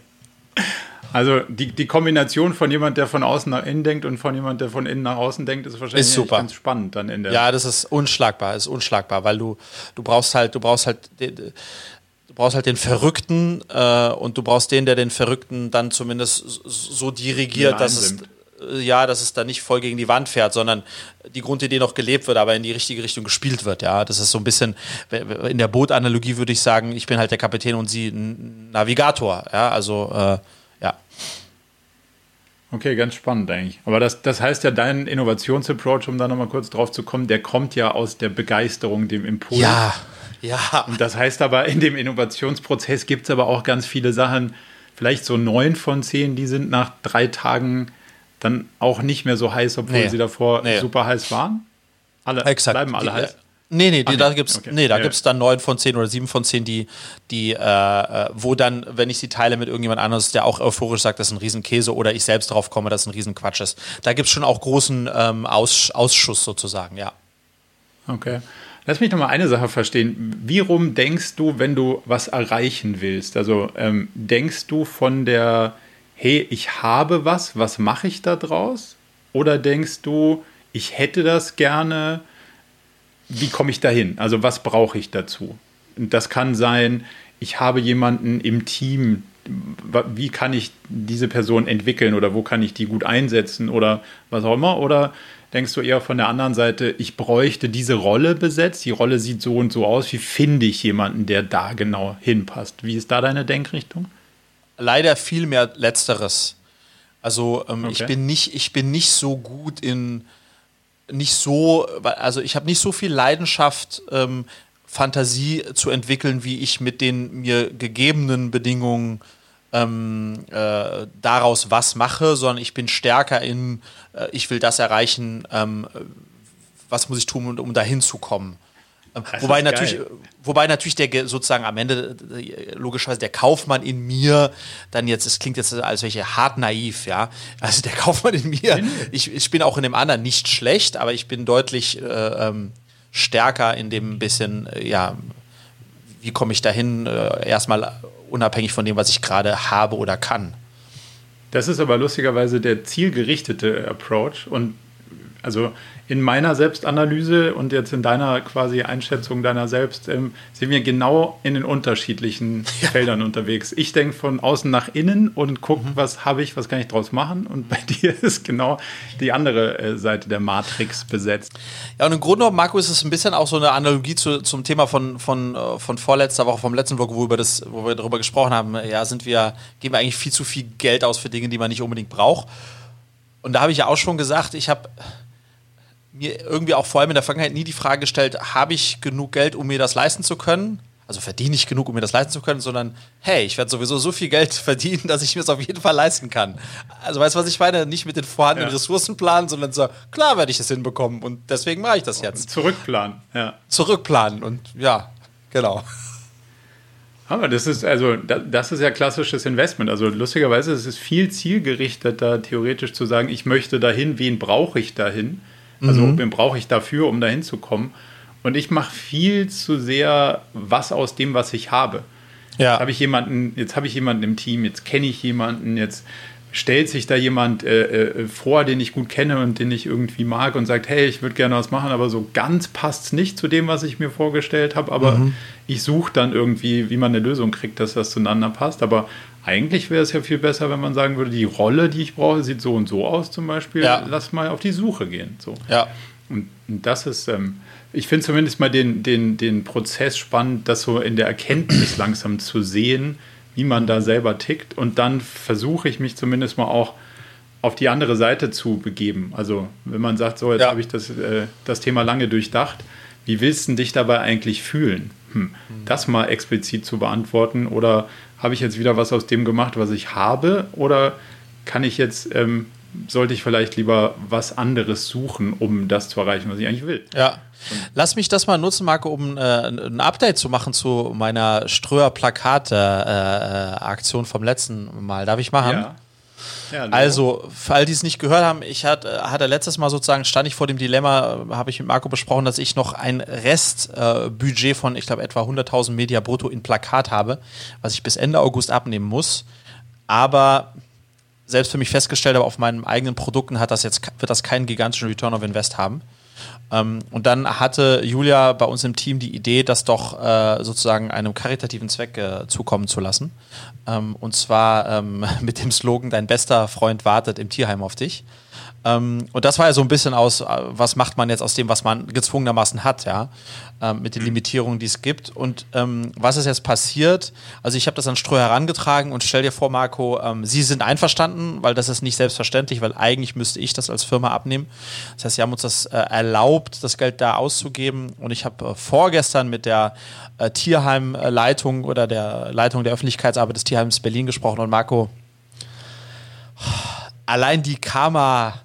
S1: Also die, die Kombination von jemand, der von außen nach innen denkt und von jemand, der von innen nach außen denkt, ist wahrscheinlich
S2: ist super.
S1: ganz spannend dann in der.
S2: Ja, das ist unschlagbar, ist unschlagbar, weil du, du brauchst halt, du brauchst halt, du brauchst halt den Verrückten äh, und du brauchst den, der den Verrückten dann zumindest so dirigiert, dass es äh, ja, dass es da nicht voll gegen die Wand fährt, sondern die Grundidee noch gelebt wird, aber in die richtige Richtung gespielt wird. Ja, das ist so ein bisschen in der Bootanalogie würde ich sagen, ich bin halt der Kapitän und sie ein Navigator. Ja, also äh, ja.
S1: Okay, ganz spannend eigentlich. Aber das, das heißt ja, dein Innovationsapproach, um da nochmal kurz drauf zu kommen, der kommt ja aus der Begeisterung, dem Impuls.
S2: Ja, ja.
S1: Und das heißt aber, in dem Innovationsprozess gibt es aber auch ganz viele Sachen, vielleicht so neun von zehn, die sind nach drei Tagen dann auch nicht mehr so heiß, obwohl nee. sie davor nee. super heiß waren.
S2: Alle Exakt. bleiben alle die, heiß. Nee, nee, die, da gibt es okay. nee, da ja. gibt's dann neun von zehn oder sieben von zehn, die, die äh, äh, wo dann, wenn ich sie teile mit irgendjemand anderes, der auch euphorisch sagt, das ist ein Riesenkäse oder ich selbst drauf komme, dass es ein Riesenquatsch ist. Da gibt es schon auch großen ähm, Aus, Ausschuss sozusagen, ja.
S1: Okay. Lass mich noch mal eine Sache verstehen. Wie rum denkst du, wenn du was erreichen willst? Also ähm, denkst du von der, hey, ich habe was, was mache ich da draus? Oder denkst du, ich hätte das gerne, wie komme ich dahin? Also was brauche ich dazu? Und das kann sein, ich habe jemanden im Team, wie kann ich diese Person entwickeln oder wo kann ich die gut einsetzen oder was auch immer? Oder denkst du eher von der anderen Seite, ich bräuchte diese Rolle besetzt, die Rolle sieht so und so aus, wie finde ich jemanden, der da genau hinpasst? Wie ist da deine Denkrichtung?
S2: Leider viel mehr letzteres. Also ähm, okay. ich bin nicht, ich bin nicht so gut in nicht so, also ich habe nicht so viel Leidenschaft, ähm, Fantasie zu entwickeln, wie ich mit den mir gegebenen Bedingungen ähm, äh, daraus was mache, sondern ich bin stärker in, äh, ich will das erreichen, ähm, was muss ich tun, um, dahin zu kommen. wobei natürlich, wobei natürlich der sozusagen am Ende logischerweise der Kaufmann in mir dann jetzt, es klingt jetzt als welche hart naiv, ja. Also der Kaufmann in mir, ich, ich bin auch in dem anderen nicht schlecht, aber ich bin deutlich äh, ähm, stärker in dem bisschen, äh, ja, wie komme ich dahin, äh, erstmal unabhängig von dem, was ich gerade habe oder kann.
S1: Das ist aber lustigerweise der zielgerichtete Approach und also in meiner Selbstanalyse und jetzt in deiner quasi Einschätzung deiner selbst ähm, sind wir genau in den unterschiedlichen ja. Feldern unterwegs. Ich denke von außen nach innen und gucke, mhm. was habe ich, was kann ich draus machen. Und bei dir ist genau die andere äh, Seite der Matrix besetzt.
S2: Ja, und im Grunde genommen, Marco, ist es ein bisschen auch so eine Analogie zu, zum Thema von, von, äh, von vorletzter Woche, vom letzten Vlog, wo, über das, wo wir darüber gesprochen haben. Ja, sind wir, geben wir eigentlich viel zu viel Geld aus für Dinge, die man nicht unbedingt braucht. Und da habe ich ja auch schon gesagt, ich habe mir irgendwie auch vor allem in der Vergangenheit nie die Frage gestellt, habe ich genug Geld, um mir das leisten zu können? Also verdiene ich genug, um mir das leisten zu können, sondern hey, ich werde sowieso so viel Geld verdienen, dass ich mir es auf jeden Fall leisten kann. Also weißt du, was ich meine? Nicht mit den vorhandenen ja. Ressourcen planen, sondern so, klar werde ich es hinbekommen und deswegen mache ich das jetzt.
S1: Zurückplanen, ja.
S2: Zurückplanen und ja, genau.
S1: Aber das ist also das ist ja klassisches Investment. Also lustigerweise ist es viel zielgerichteter, theoretisch zu sagen, ich möchte dahin, wen brauche ich dahin? Also mhm. wen brauche ich dafür, um dahin zu kommen? Und ich mache viel zu sehr was aus dem, was ich habe. Ja. Habe ich jemanden, jetzt habe ich jemanden im Team, jetzt kenne ich jemanden, jetzt stellt sich da jemand äh, äh, vor, den ich gut kenne und den ich irgendwie mag und sagt, hey, ich würde gerne was machen, aber so ganz passt es nicht zu dem, was ich mir vorgestellt habe. Aber mhm. ich suche dann irgendwie, wie man eine Lösung kriegt, dass das zueinander passt. Aber eigentlich wäre es ja viel besser, wenn man sagen würde, die Rolle, die ich brauche, sieht so und so aus zum Beispiel. Ja. Lass mal auf die Suche gehen. So.
S2: Ja.
S1: Und, und das ist, ähm, ich finde zumindest mal den, den, den Prozess spannend, das so in der Erkenntnis langsam zu sehen, wie man da selber tickt. Und dann versuche ich mich zumindest mal auch auf die andere Seite zu begeben. Also wenn man sagt, so, jetzt ja. habe ich das, äh, das Thema lange durchdacht, wie willst du dich dabei eigentlich fühlen? Hm, mhm. Das mal explizit zu beantworten oder habe ich jetzt wieder was aus dem gemacht, was ich habe? Oder kann ich jetzt, ähm, sollte ich vielleicht lieber was anderes suchen, um das zu erreichen, was ich eigentlich will?
S2: Ja. Lass mich das mal nutzen, Marco, um äh, ein Update zu machen zu meiner Ströer-Plakate-Aktion äh, vom letzten Mal. Darf ich machen?
S1: Ja.
S2: Ja, also, für all die es nicht gehört haben, ich hatte, hatte letztes Mal sozusagen, stand ich vor dem Dilemma, habe ich mit Marco besprochen, dass ich noch ein Restbudget äh, von, ich glaube, etwa 100.000 Media brutto in Plakat habe, was ich bis Ende August abnehmen muss. Aber selbst für mich festgestellt habe, auf meinen eigenen Produkten hat das jetzt, wird das keinen gigantischen Return of Invest haben. Ähm, und dann hatte Julia bei uns im Team die Idee, das doch äh, sozusagen einem karitativen Zweck äh, zukommen zu lassen. Ähm, und zwar ähm, mit dem Slogan, dein bester Freund wartet im Tierheim auf dich. Ähm, und das war ja so ein bisschen aus, äh, was macht man jetzt aus dem, was man gezwungenermaßen hat, ja, ähm, mit den Limitierungen, die es gibt. Und ähm, was ist jetzt passiert? Also ich habe das an Stroh herangetragen und stell dir vor, Marco, ähm, Sie sind einverstanden, weil das ist nicht selbstverständlich, weil eigentlich müsste ich das als Firma abnehmen. Das heißt, Sie haben uns das äh, erlaubt, das Geld da auszugeben. Und ich habe äh, vorgestern mit der äh, Tierheimleitung oder der Leitung der Öffentlichkeitsarbeit des Tierheims Berlin gesprochen und Marco, allein die Karma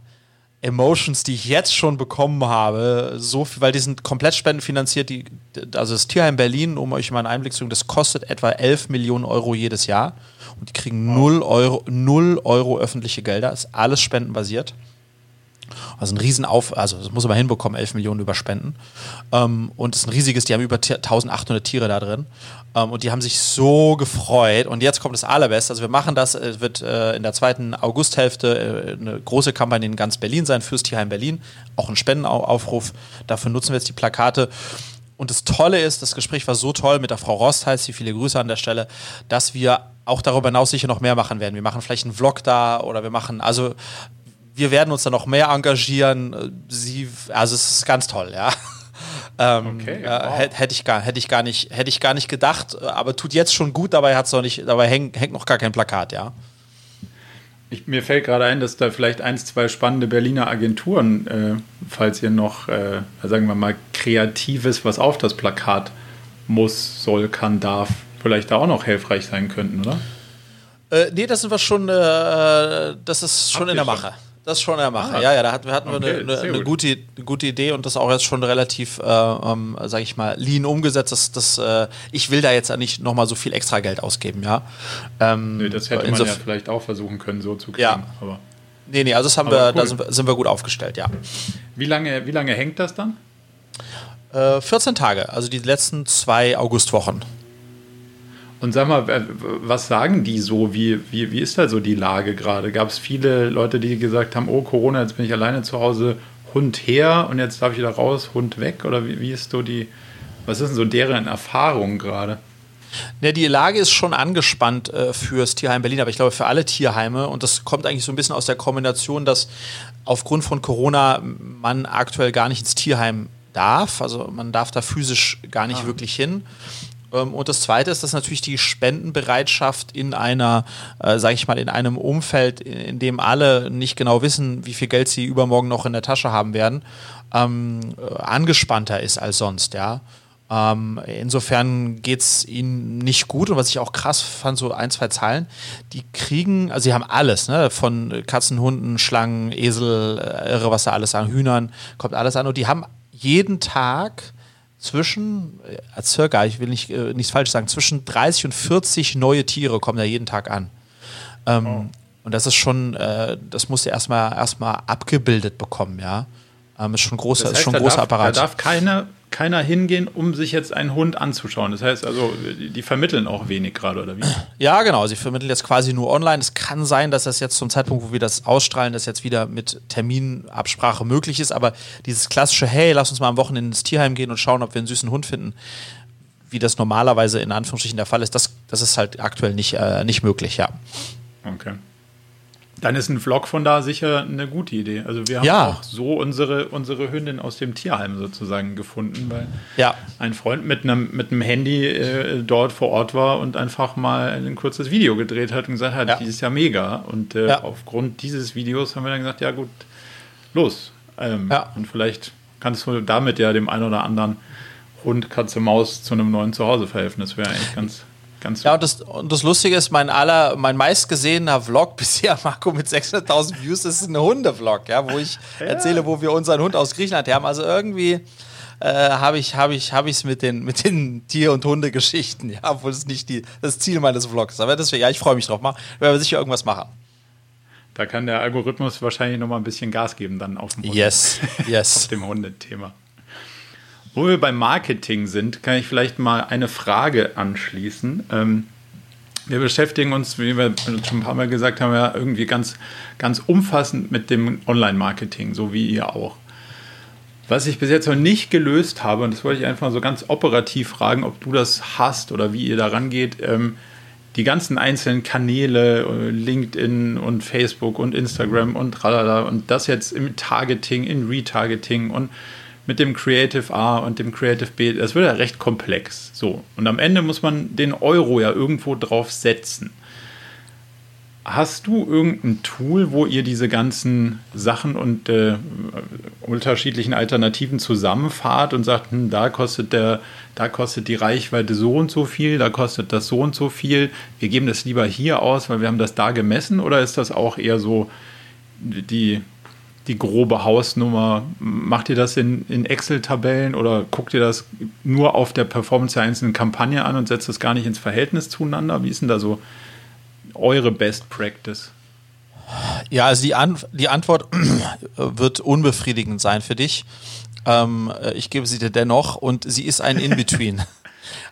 S2: Emotions, die ich jetzt schon bekommen habe, so viel, weil die sind komplett spendenfinanziert. Die, also das Tierheim Berlin, um euch mal einen Einblick zu geben, das kostet etwa 11 Millionen Euro jedes Jahr. Und die kriegen 0 Euro, 0 Euro öffentliche Gelder. Ist alles spendenbasiert. Also ein Riesenauf, also das muss man hinbekommen, 11 Millionen überspenden. Ähm, und es ist ein riesiges, die haben über 1800 Tiere da drin. Ähm, und die haben sich so gefreut. Und jetzt kommt das Allerbeste. Also wir machen das, es wird äh, in der zweiten Augusthälfte äh, eine große Kampagne in ganz Berlin sein, fürs Tierheim Berlin. Auch ein Spendenaufruf. Dafür nutzen wir jetzt die Plakate. Und das Tolle ist, das Gespräch war so toll mit der Frau Rost, heißt sie, viele Grüße an der Stelle, dass wir auch darüber hinaus sicher noch mehr machen werden. Wir machen vielleicht einen Vlog da oder wir machen, also wir werden uns da noch mehr engagieren. Sie, also es ist ganz toll, ja. Ähm, okay, wow. äh, hätte ich gar, hätte ich gar nicht, hätte ich gar nicht gedacht, aber tut jetzt schon gut, dabei hat's noch nicht, dabei hängt, hängt noch gar kein Plakat, ja.
S1: Ich, mir fällt gerade ein, dass da vielleicht eins, zwei spannende Berliner Agenturen, äh, falls ihr noch, äh, sagen wir mal, Kreatives, was auf das Plakat muss, soll, kann, darf, vielleicht da auch noch hilfreich sein könnten, oder?
S2: Äh, nee, das sind wir schon, äh, das ist schon Habt in der Mache. Schon? Das schon der Macher. Ah, ja, ja, da hatten, hatten okay, wir eine, eine, gute, gute Idee und das auch jetzt schon relativ, äh, ähm, sag ich mal, lean umgesetzt. Das, das, äh, ich will da jetzt nicht nochmal so viel extra Geld ausgeben, ja.
S1: Ähm, nee, das hätte man ja vielleicht auch versuchen können, so zu kriegen. Ja. Aber,
S2: nee, nee, also das haben wir, cool. da sind wir, sind wir, gut aufgestellt, ja.
S1: Wie lange, wie lange hängt das dann?
S2: Äh, 14 Tage, also die letzten zwei Augustwochen.
S1: Und sag mal, was sagen die so? Wie, wie, wie ist da so die Lage gerade? Gab es viele Leute, die gesagt haben, oh Corona, jetzt bin ich alleine zu Hause, Hund her und jetzt darf ich wieder raus, Hund weg? Oder wie, wie ist so die, was ist denn so deren Erfahrung gerade?
S2: Ja, die Lage ist schon angespannt äh, fürs Tierheim Berlin, aber ich glaube für alle Tierheime. Und das kommt eigentlich so ein bisschen aus der Kombination, dass aufgrund von Corona man aktuell gar nicht ins Tierheim darf. Also man darf da physisch gar nicht ah. wirklich hin. Ähm, und das Zweite ist, dass natürlich die Spendenbereitschaft in einer, äh, sage ich mal, in einem Umfeld, in dem alle nicht genau wissen, wie viel Geld sie übermorgen noch in der Tasche haben werden, ähm, äh, angespannter ist als sonst, ja. Ähm, insofern geht es ihnen nicht gut. Und was ich auch krass fand, so ein, zwei Zahlen, die kriegen, also sie haben alles, ne? Von Katzen, Hunden, Schlangen, Esel, äh, irre, was da alles an, Hühnern, kommt alles an. Und die haben jeden Tag zwischen, äh, circa, ich will nicht, äh, nichts falsch sagen, zwischen 30 und 40 neue Tiere kommen da jeden Tag an. Ähm, oh. Und das ist schon, äh, das muss ja erstmal erstmal abgebildet bekommen, ja. Ähm, ist schon großer, das heißt, ist schon ein großer
S1: darf,
S2: Apparat.
S1: Da darf keine keiner hingehen, um sich jetzt einen Hund anzuschauen. Das heißt also, die vermitteln auch wenig gerade, oder wie?
S2: Ja, genau. Sie vermitteln jetzt quasi nur online. Es kann sein, dass das jetzt zum Zeitpunkt, wo wir das ausstrahlen, das jetzt wieder mit Terminabsprache möglich ist. Aber dieses klassische, hey, lass uns mal am Wochenende ins Tierheim gehen und schauen, ob wir einen süßen Hund finden, wie das normalerweise in Anführungsstrichen der Fall ist, das, das ist halt aktuell nicht, äh, nicht möglich, ja.
S1: Okay. Dann ist ein Vlog von da sicher eine gute Idee. Also wir haben ja. auch so unsere, unsere Hündin aus dem Tierheim sozusagen gefunden, weil ja. ein Freund mit einem, mit einem Handy äh, dort vor Ort war und einfach mal ein kurzes Video gedreht hat und gesagt hat, ja. die ist ja mega. Und äh, aufgrund dieses Videos haben wir dann gesagt, ja gut, los. Ähm, und vielleicht kannst du damit ja dem einen oder anderen Hund, Katze, Maus zu einem neuen Zuhause verhelfen. Das wäre eigentlich ganz Ganz
S2: ja, und das, und das Lustige ist, mein aller, mein meistgesehener Vlog bisher, Marco, mit 600.000 Views, ist ein Hundevlog, ja, wo ich ja. erzähle, wo wir unseren Hund aus Griechenland haben. Also irgendwie äh, habe ich ich habe ich es mit den mit den Tier- und Hundegeschichten, ja, obwohl es nicht die, das Ziel meines Vlogs ist. Aber das ja, ich freue mich drauf. Mal, werden wir sicher irgendwas machen.
S1: Da kann der Algorithmus wahrscheinlich noch mal ein bisschen Gas geben dann auf dem
S2: Hunde. Yes, yes.
S1: auf dem Hundethema. Wo wir beim Marketing sind, kann ich vielleicht mal eine Frage anschließen. Ähm, wir beschäftigen uns, wie wir schon ein paar Mal gesagt haben, ja irgendwie ganz, ganz umfassend mit dem Online-Marketing, so wie ihr auch. Was ich bis jetzt noch nicht gelöst habe, und das wollte ich einfach so ganz operativ fragen, ob du das hast oder wie ihr da rangeht, ähm, die ganzen einzelnen Kanäle, äh, LinkedIn und Facebook und Instagram und tralala und das jetzt im Targeting, in Retargeting und mit dem Creative A und dem Creative B, das wird ja recht komplex. So. Und am Ende muss man den Euro ja irgendwo drauf setzen. Hast du irgendein Tool, wo ihr diese ganzen Sachen und äh, unterschiedlichen Alternativen zusammenfahrt und sagt, hm, da kostet der, da kostet die Reichweite so und so viel, da kostet das so und so viel. Wir geben das lieber hier aus, weil wir haben das da gemessen, oder ist das auch eher so die die grobe Hausnummer? Macht ihr das in, in Excel-Tabellen oder guckt ihr das nur auf der Performance der einzelnen Kampagne an und setzt das gar nicht ins Verhältnis zueinander? Wie ist denn da so eure Best Practice?
S2: Ja, also die, An die Antwort wird unbefriedigend sein für dich. Ähm, ich gebe sie dir dennoch und sie ist ein In-Between.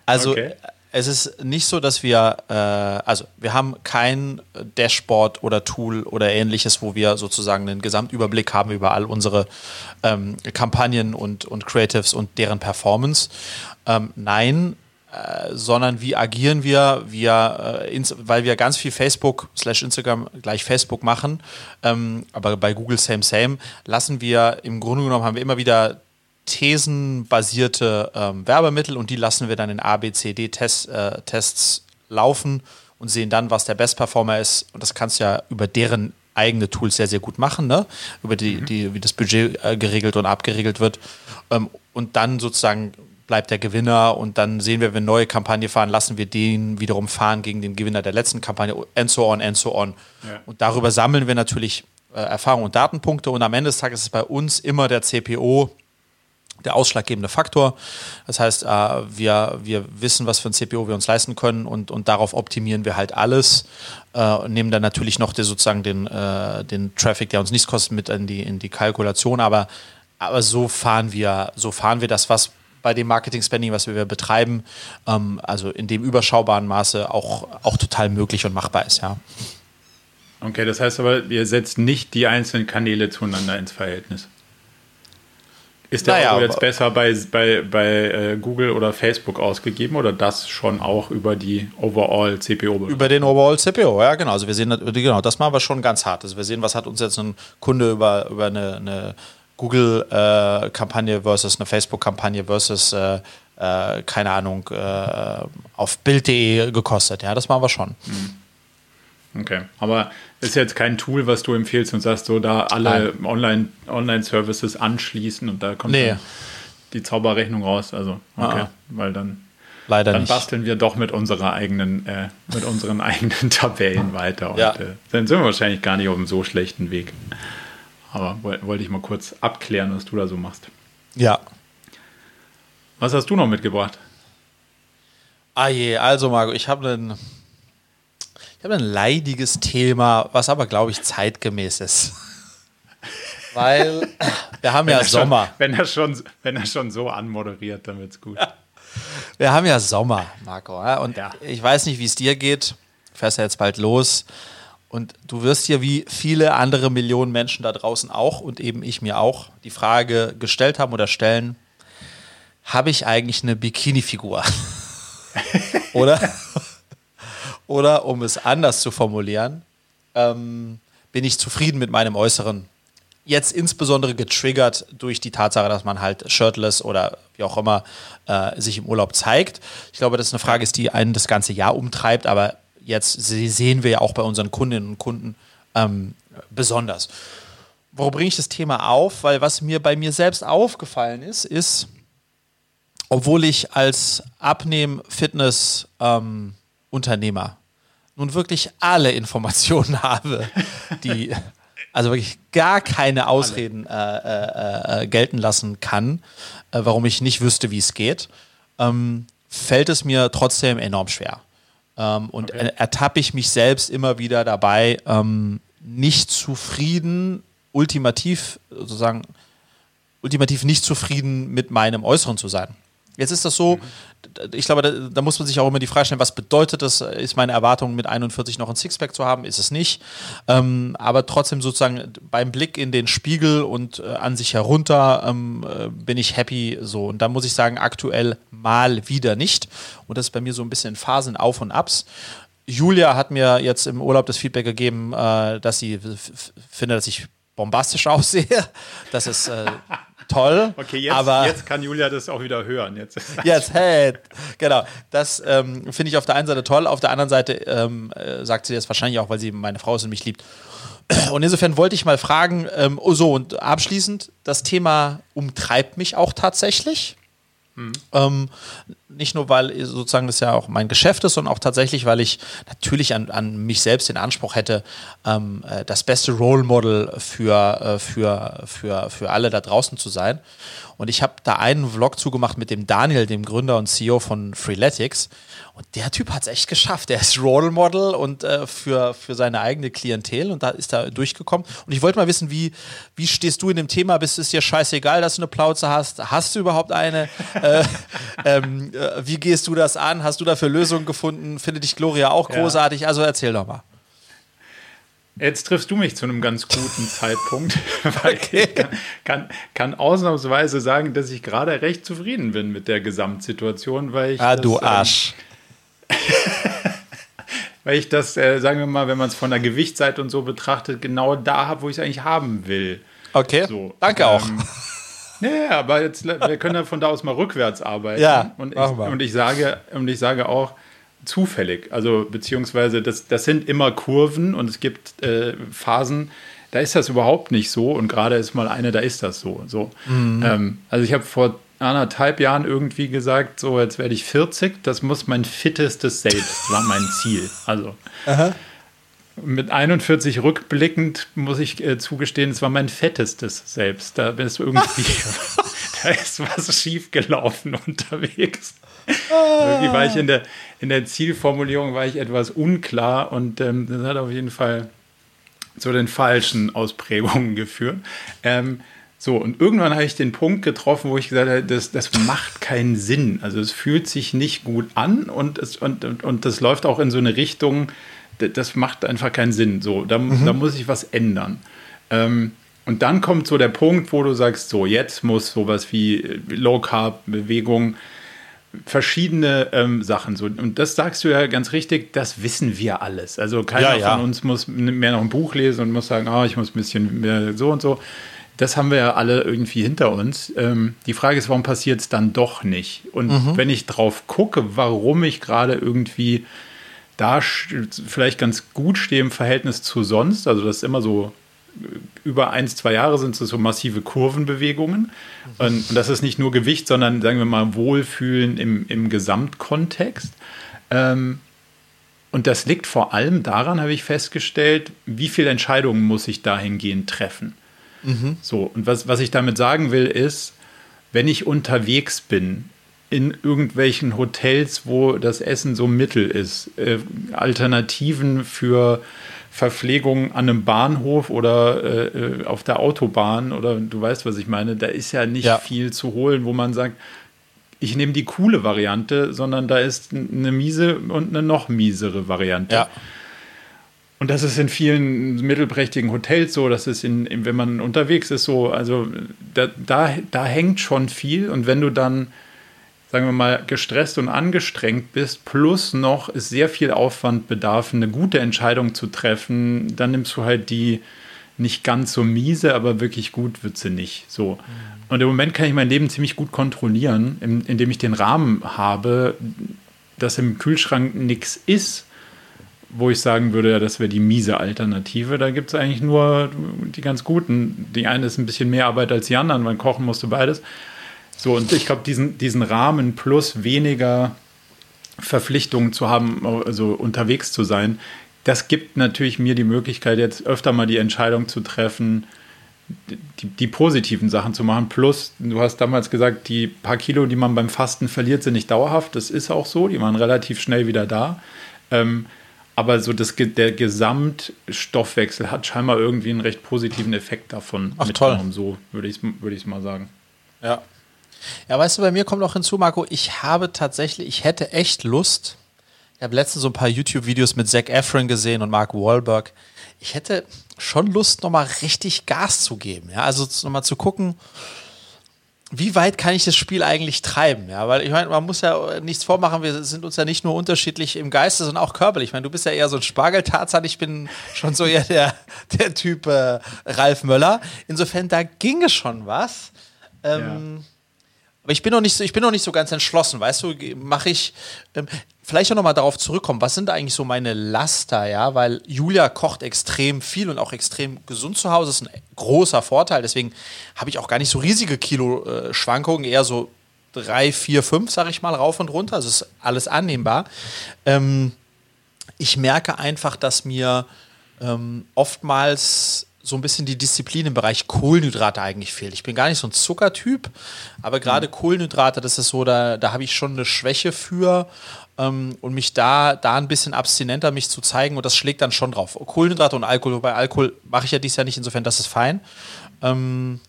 S2: Also okay es ist nicht so, dass wir, äh, also wir haben kein Dashboard oder Tool oder ähnliches, wo wir sozusagen einen Gesamtüberblick haben über all unsere ähm, Kampagnen und, und Creatives und deren Performance. Ähm, nein, äh, sondern wie agieren wir, wir äh, ins, weil wir ganz viel Facebook slash Instagram gleich Facebook machen, ähm, aber bei Google same same, lassen wir im Grunde genommen haben wir immer wieder thesenbasierte ähm, Werbemittel und die lassen wir dann in ABCD-Tests äh, laufen und sehen dann, was der Best Performer ist. Und das kannst du ja über deren eigene Tools sehr, sehr gut machen, ne? über die, mhm. die, wie das Budget äh, geregelt und abgeregelt wird. Ähm, und dann sozusagen bleibt der Gewinner und dann sehen wir, wenn wir eine neue Kampagne fahren, lassen wir den wiederum fahren gegen den Gewinner der letzten Kampagne and so on and so on. Ja. Und darüber sammeln wir natürlich äh, Erfahrung und Datenpunkte und am Ende des Tages ist bei uns immer der CPO der ausschlaggebende Faktor. Das heißt, äh, wir, wir wissen, was für ein CPO wir uns leisten können und, und darauf optimieren wir halt alles. Äh, nehmen dann natürlich noch die, sozusagen den, äh, den Traffic, der uns nichts kostet, mit in die, in die Kalkulation. Aber, aber so fahren wir, so fahren wir das, was bei dem Marketing-Spending, was wir betreiben, ähm, also in dem überschaubaren Maße auch, auch total möglich und machbar ist, ja.
S1: Okay, das heißt aber, ihr setzt nicht die einzelnen Kanäle zueinander ins Verhältnis. Ist der naja, Euro jetzt besser bei, bei, bei äh, Google oder Facebook ausgegeben oder das schon auch über die Overall CPO?
S2: Über den Overall CPO, ja genau. Also wir sehen, genau, das machen wir schon ganz hart. Also wir sehen, was hat uns jetzt ein Kunde über, über eine, eine Google-Kampagne äh, versus eine Facebook-Kampagne versus, äh, äh keine Ahnung, äh, auf Bild.de gekostet. Ja, das machen wir schon. Mhm.
S1: Okay, aber ist jetzt kein Tool, was du empfiehlst und sagst, so da alle Online-Services Online anschließen und da kommt nee. die Zauberrechnung raus. Also, okay, ah. weil dann,
S2: Leider
S1: dann
S2: nicht.
S1: basteln wir doch mit unserer eigenen, äh, mit unseren eigenen Tabellen weiter. Und ja. äh, dann sind wir wahrscheinlich gar nicht auf einem so schlechten Weg. Aber wollte ich mal kurz abklären, was du da so machst.
S2: Ja.
S1: Was hast du noch mitgebracht?
S2: Ah je, also Marco, ich habe einen habe ein leidiges Thema, was aber, glaube ich, zeitgemäß ist. Weil wir haben ja Sommer.
S1: Schon, wenn, er schon, wenn er schon so anmoderiert, dann wird es gut.
S2: Wir haben ja Sommer, Marco. Ja? Und ja. ich weiß nicht, wie es dir geht. Du fährst ja jetzt bald los. Und du wirst hier wie viele andere Millionen Menschen da draußen auch und eben ich mir auch die Frage gestellt haben oder stellen, habe ich eigentlich eine Bikini-Figur? oder? Oder um es anders zu formulieren, ähm, bin ich zufrieden mit meinem Äußeren. Jetzt insbesondere getriggert durch die Tatsache, dass man halt shirtless oder wie auch immer äh, sich im Urlaub zeigt. Ich glaube, das ist eine Frage, die einen das ganze Jahr umtreibt, aber jetzt sehen wir ja auch bei unseren Kundinnen und Kunden ähm, besonders. Warum bringe ich das Thema auf? Weil was mir bei mir selbst aufgefallen ist, ist, obwohl ich als Abnehm-Fitness- ähm, Unternehmer nun wirklich alle Informationen habe, die also wirklich gar keine Ausreden äh, äh, äh, gelten lassen kann, äh, warum ich nicht wüsste, wie es geht, ähm, fällt es mir trotzdem enorm schwer. Ähm, und okay. ertappe ich mich selbst immer wieder dabei, ähm, nicht zufrieden, ultimativ sozusagen, ultimativ nicht zufrieden mit meinem Äußeren zu sein. Jetzt ist das so, ich glaube, da, da, muss man sich auch immer die Frage stellen, was bedeutet das? Ist meine Erwartung, mit 41 noch ein Sixpack zu haben? Ist es nicht. Ähm, aber trotzdem sozusagen beim Blick in den Spiegel und äh, an sich herunter ähm, äh, bin ich happy so. Und da muss ich sagen, aktuell mal wieder nicht. Und das ist bei mir so ein bisschen Phasen Auf und Abs. Julia hat mir jetzt im Urlaub das Feedback gegeben, äh, dass sie findet, dass ich bombastisch aussehe. Das ist äh, toll.
S1: Okay, jetzt,
S2: aber
S1: jetzt kann Julia das auch wieder hören. Jetzt,
S2: jetzt hey, genau. Das ähm, finde ich auf der einen Seite toll, auf der anderen Seite ähm, äh, sagt sie das wahrscheinlich auch, weil sie meine Frau ist und mich liebt. Und insofern wollte ich mal fragen, ähm, oh so, und abschließend, das Thema umtreibt mich auch tatsächlich. Mhm. Ähm, nicht nur, weil sozusagen das ja auch mein Geschäft ist, sondern auch tatsächlich, weil ich natürlich an, an mich selbst den Anspruch hätte, ähm, äh, das beste Role Model für, äh, für, für, für alle da draußen zu sein. Und ich habe da einen Vlog zugemacht mit dem Daniel, dem Gründer und CEO von Freeletics. Und der Typ hat es echt geschafft. Der ist Role Model und äh, für, für seine eigene Klientel und da ist er durchgekommen. Und ich wollte mal wissen, wie, wie stehst du in dem Thema? Bist es dir scheißegal, dass du eine Plauze hast? Hast du überhaupt eine? äh, ähm, äh, wie gehst du das an? Hast du dafür Lösungen gefunden? Findet dich Gloria auch großartig? Ja. Also erzähl doch mal.
S1: Jetzt triffst du mich zu einem ganz guten Zeitpunkt, weil okay. ich kann, kann, kann, ausnahmsweise sagen, dass ich gerade recht zufrieden bin mit der Gesamtsituation, weil ich.
S2: Ah, das, du ähm, Arsch. Ähm,
S1: weil ich das, äh, sagen wir mal, wenn man es von der Gewichtsseite und so betrachtet, genau da habe, wo ich es eigentlich haben will.
S2: Okay. So, Danke ähm, auch.
S1: Ja, aber jetzt, wir können ja von da aus mal rückwärts arbeiten.
S2: Ja,
S1: und ich, und ich sage, und ich sage auch, zufällig. Also beziehungsweise das, das sind immer Kurven und es gibt äh, Phasen, da ist das überhaupt nicht so und gerade ist mal eine, da ist das so. so. Mhm. Ähm, also ich habe vor anderthalb Jahren irgendwie gesagt, so jetzt werde ich 40, das muss mein fittestes Selbst, war mein Ziel. Also Aha. mit 41 rückblickend muss ich äh, zugestehen, es war mein fettestes Selbst. Da ist irgendwie, da ist was schiefgelaufen unterwegs. Irgendwie war ich in der, in der Zielformulierung war ich etwas unklar und ähm, das hat auf jeden Fall zu den falschen Ausprägungen geführt. Ähm, so, und irgendwann habe ich den Punkt getroffen, wo ich gesagt habe, das, das macht keinen Sinn. Also es fühlt sich nicht gut an und, es, und, und, und das läuft auch in so eine Richtung, das macht einfach keinen Sinn. So, da, mhm. da muss ich was ändern. Ähm, und dann kommt so der Punkt, wo du sagst, so, jetzt muss sowas wie Low Carb Bewegung verschiedene ähm, Sachen. So. Und das sagst du ja ganz richtig, das wissen wir alles. Also keiner ja, ja. von uns muss mehr noch ein Buch lesen und muss sagen, oh, ich muss ein bisschen mehr so und so. Das haben wir ja alle irgendwie hinter uns. Ähm, die Frage ist, warum passiert es dann doch nicht? Und mhm. wenn ich drauf gucke, warum ich gerade irgendwie da vielleicht ganz gut stehe im Verhältnis zu sonst, also das ist immer so über ein, zwei Jahre sind es so massive Kurvenbewegungen. Und, und, das ist nicht nur Gewicht, sondern sagen wir mal Wohlfühlen im, im Gesamtkontext. Ähm, und das liegt vor allem daran, habe ich festgestellt, wie viele Entscheidungen muss ich dahingehend treffen. Mhm. So, und was, was ich damit sagen will, ist, wenn ich unterwegs bin, in irgendwelchen Hotels, wo das Essen so mittel ist, äh, Alternativen für Verpflegung an einem Bahnhof oder äh, äh, auf der Autobahn oder du weißt, was ich meine, da ist ja nicht ja. viel zu holen, wo man sagt, ich nehme die coole Variante, sondern da ist eine miese und eine noch miesere Variante. Ja. Und das ist in vielen mittelprächtigen Hotels so, das ist in, wenn man unterwegs ist so, also da, da, da hängt schon viel und wenn du dann sagen wir mal, gestresst und angestrengt bist, plus noch es sehr viel Aufwand bedarf, eine gute Entscheidung zu treffen, dann nimmst du halt die nicht ganz so miese, aber wirklich gut wird sie nicht. So. Mhm. Und im Moment kann ich mein Leben ziemlich gut kontrollieren, indem ich den Rahmen habe, dass im Kühlschrank nichts ist, wo ich sagen würde, ja, das wäre die miese Alternative. Da gibt es eigentlich nur die ganz guten. Die eine ist ein bisschen mehr Arbeit als die anderen, man kochen musste beides. So, und ich glaube, diesen, diesen Rahmen plus weniger Verpflichtungen zu haben, also unterwegs zu sein, das gibt natürlich mir die Möglichkeit, jetzt öfter mal die Entscheidung zu treffen, die, die, positiven Sachen zu machen. Plus, du hast damals gesagt, die paar Kilo, die man beim Fasten verliert, sind nicht dauerhaft. Das ist auch so. Die waren relativ schnell wieder da. Ähm, aber so das, der Gesamtstoffwechsel hat scheinbar irgendwie einen recht positiven Effekt davon
S2: Ach, mitgenommen.
S1: Toll. So würde ich es würd mal sagen.
S2: Ja. Ja, weißt du, bei mir kommt auch hinzu, Marco, ich habe tatsächlich, ich hätte echt Lust. Ich habe letztens so ein paar YouTube-Videos mit Zach Efron gesehen und Mark Wahlberg. Ich hätte schon Lust, nochmal richtig Gas zu geben. Ja, also nochmal zu gucken, wie weit kann ich das Spiel eigentlich treiben? Ja, weil ich meine, man muss ja nichts vormachen, wir sind uns ja nicht nur unterschiedlich im Geiste, sondern auch körperlich. Ich meine, du bist ja eher so ein Spargeltarzan, ich bin schon so eher der, der Typ äh, Ralf Möller. Insofern, da ginge schon was. Ähm, ja. Aber ich bin noch nicht so, ich bin noch nicht so ganz entschlossen, weißt du, mache ich, ähm, vielleicht auch nochmal darauf zurückkommen, was sind eigentlich so meine Laster, ja, weil Julia kocht extrem viel und auch extrem gesund zu Hause, das ist ein großer Vorteil, deswegen habe ich auch gar nicht so riesige Kilo-Schwankungen, eher so drei, vier, fünf, sage ich mal, rauf und runter, also ist alles annehmbar. Ähm, ich merke einfach, dass mir ähm, oftmals so ein bisschen die Disziplin im Bereich Kohlenhydrate eigentlich fehlt. Ich bin gar nicht so ein Zuckertyp, aber gerade mhm. Kohlenhydrate, das ist so, da, da habe ich schon eine Schwäche für ähm, und mich da, da ein bisschen abstinenter mich zu zeigen und das schlägt dann schon drauf. Kohlenhydrate und Alkohol, bei Alkohol mache ich ja dies Jahr nicht, insofern das ist fein. Ähm,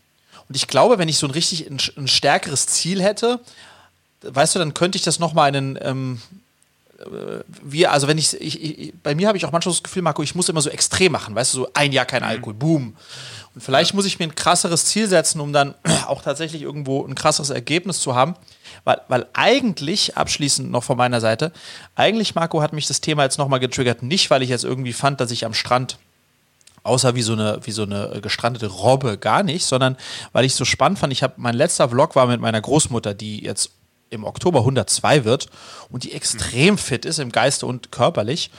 S2: und ich glaube, wenn ich so ein richtig ein, ein, stärkeres Ziel hätte, weißt du, dann könnte ich das nochmal einen ähm, äh, wir, also wenn ich, ich, ich bei mir habe ich auch manchmal das Gefühl, Marco, ich muss immer so extrem machen, weißt du, so ein Jahr kein mhm. Alkohol, boom. Und vielleicht muss ich mir ein krasseres Ziel setzen, um dann auch tatsächlich irgendwo ein krasseres Ergebnis zu haben. Weil, weil eigentlich, abschließend noch von meiner Seite, eigentlich, Marco, hat mich das Thema jetzt nochmal getriggert, nicht weil ich jetzt irgendwie fand, dass ich am Strand außer wie so eine wie so eine gestrandete Robbe gar nicht, sondern weil ich so spannend fand. Ich habe mein letzter Vlog war mit meiner Großmutter, die jetzt im Oktober 102 wird und die extrem fit ist im Geiste und körperlich.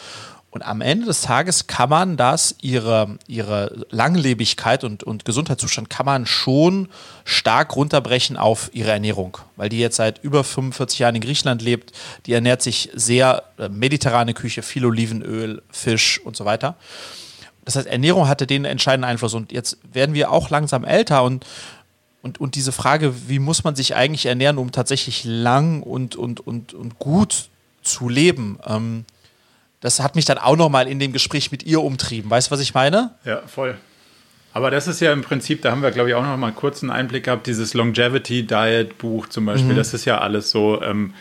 S2: Und am Ende des Tages kann man das, ihre, ihre Langlebigkeit und, und Gesundheitszustand, kann man schon stark runterbrechen auf ihre Ernährung. Weil die jetzt seit über 45 Jahren in Griechenland lebt. Die ernährt sich sehr äh, mediterrane Küche, viel Olivenöl, Fisch und so weiter. Das heißt, Ernährung hatte den entscheidenden Einfluss. Und jetzt werden wir auch langsam älter und und, und diese Frage, wie muss man sich eigentlich ernähren, um tatsächlich lang und, und, und, und gut zu leben, ähm, das hat mich dann auch nochmal in dem Gespräch mit ihr umtrieben. Weißt du, was ich meine?
S1: Ja, voll. Aber das ist ja im Prinzip, da haben wir, glaube ich, auch noch mal einen kurzen Einblick gehabt, dieses Longevity Diet Buch zum Beispiel, mhm. das ist ja alles so ähm,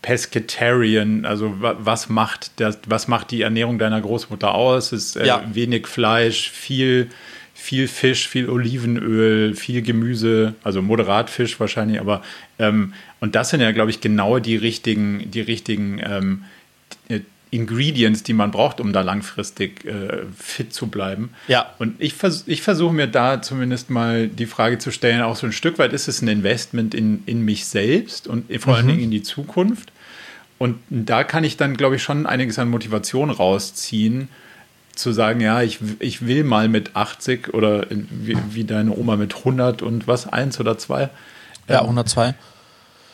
S1: Pescatarian, also was macht, das, was macht die Ernährung deiner Großmutter aus? Es ist äh, ja. wenig Fleisch, viel viel Fisch, viel Olivenöl, viel Gemüse, also moderat Fisch wahrscheinlich, aber ähm, und das sind ja, glaube ich, genau die richtigen, die richtigen ähm, äh, Ingredients, die man braucht, um da langfristig äh, fit zu bleiben.
S2: Ja.
S1: Und ich, vers ich versuche mir da zumindest mal die Frage zu stellen, auch so ein Stück weit ist es ein Investment in, in mich selbst und vor mhm. allen Dingen in die Zukunft. Und da kann ich dann, glaube ich, schon einiges an Motivation rausziehen, zu sagen, ja, ich, ich will mal mit 80 oder wie, wie deine Oma mit 100 und was, eins oder zwei?
S2: Ja, 102.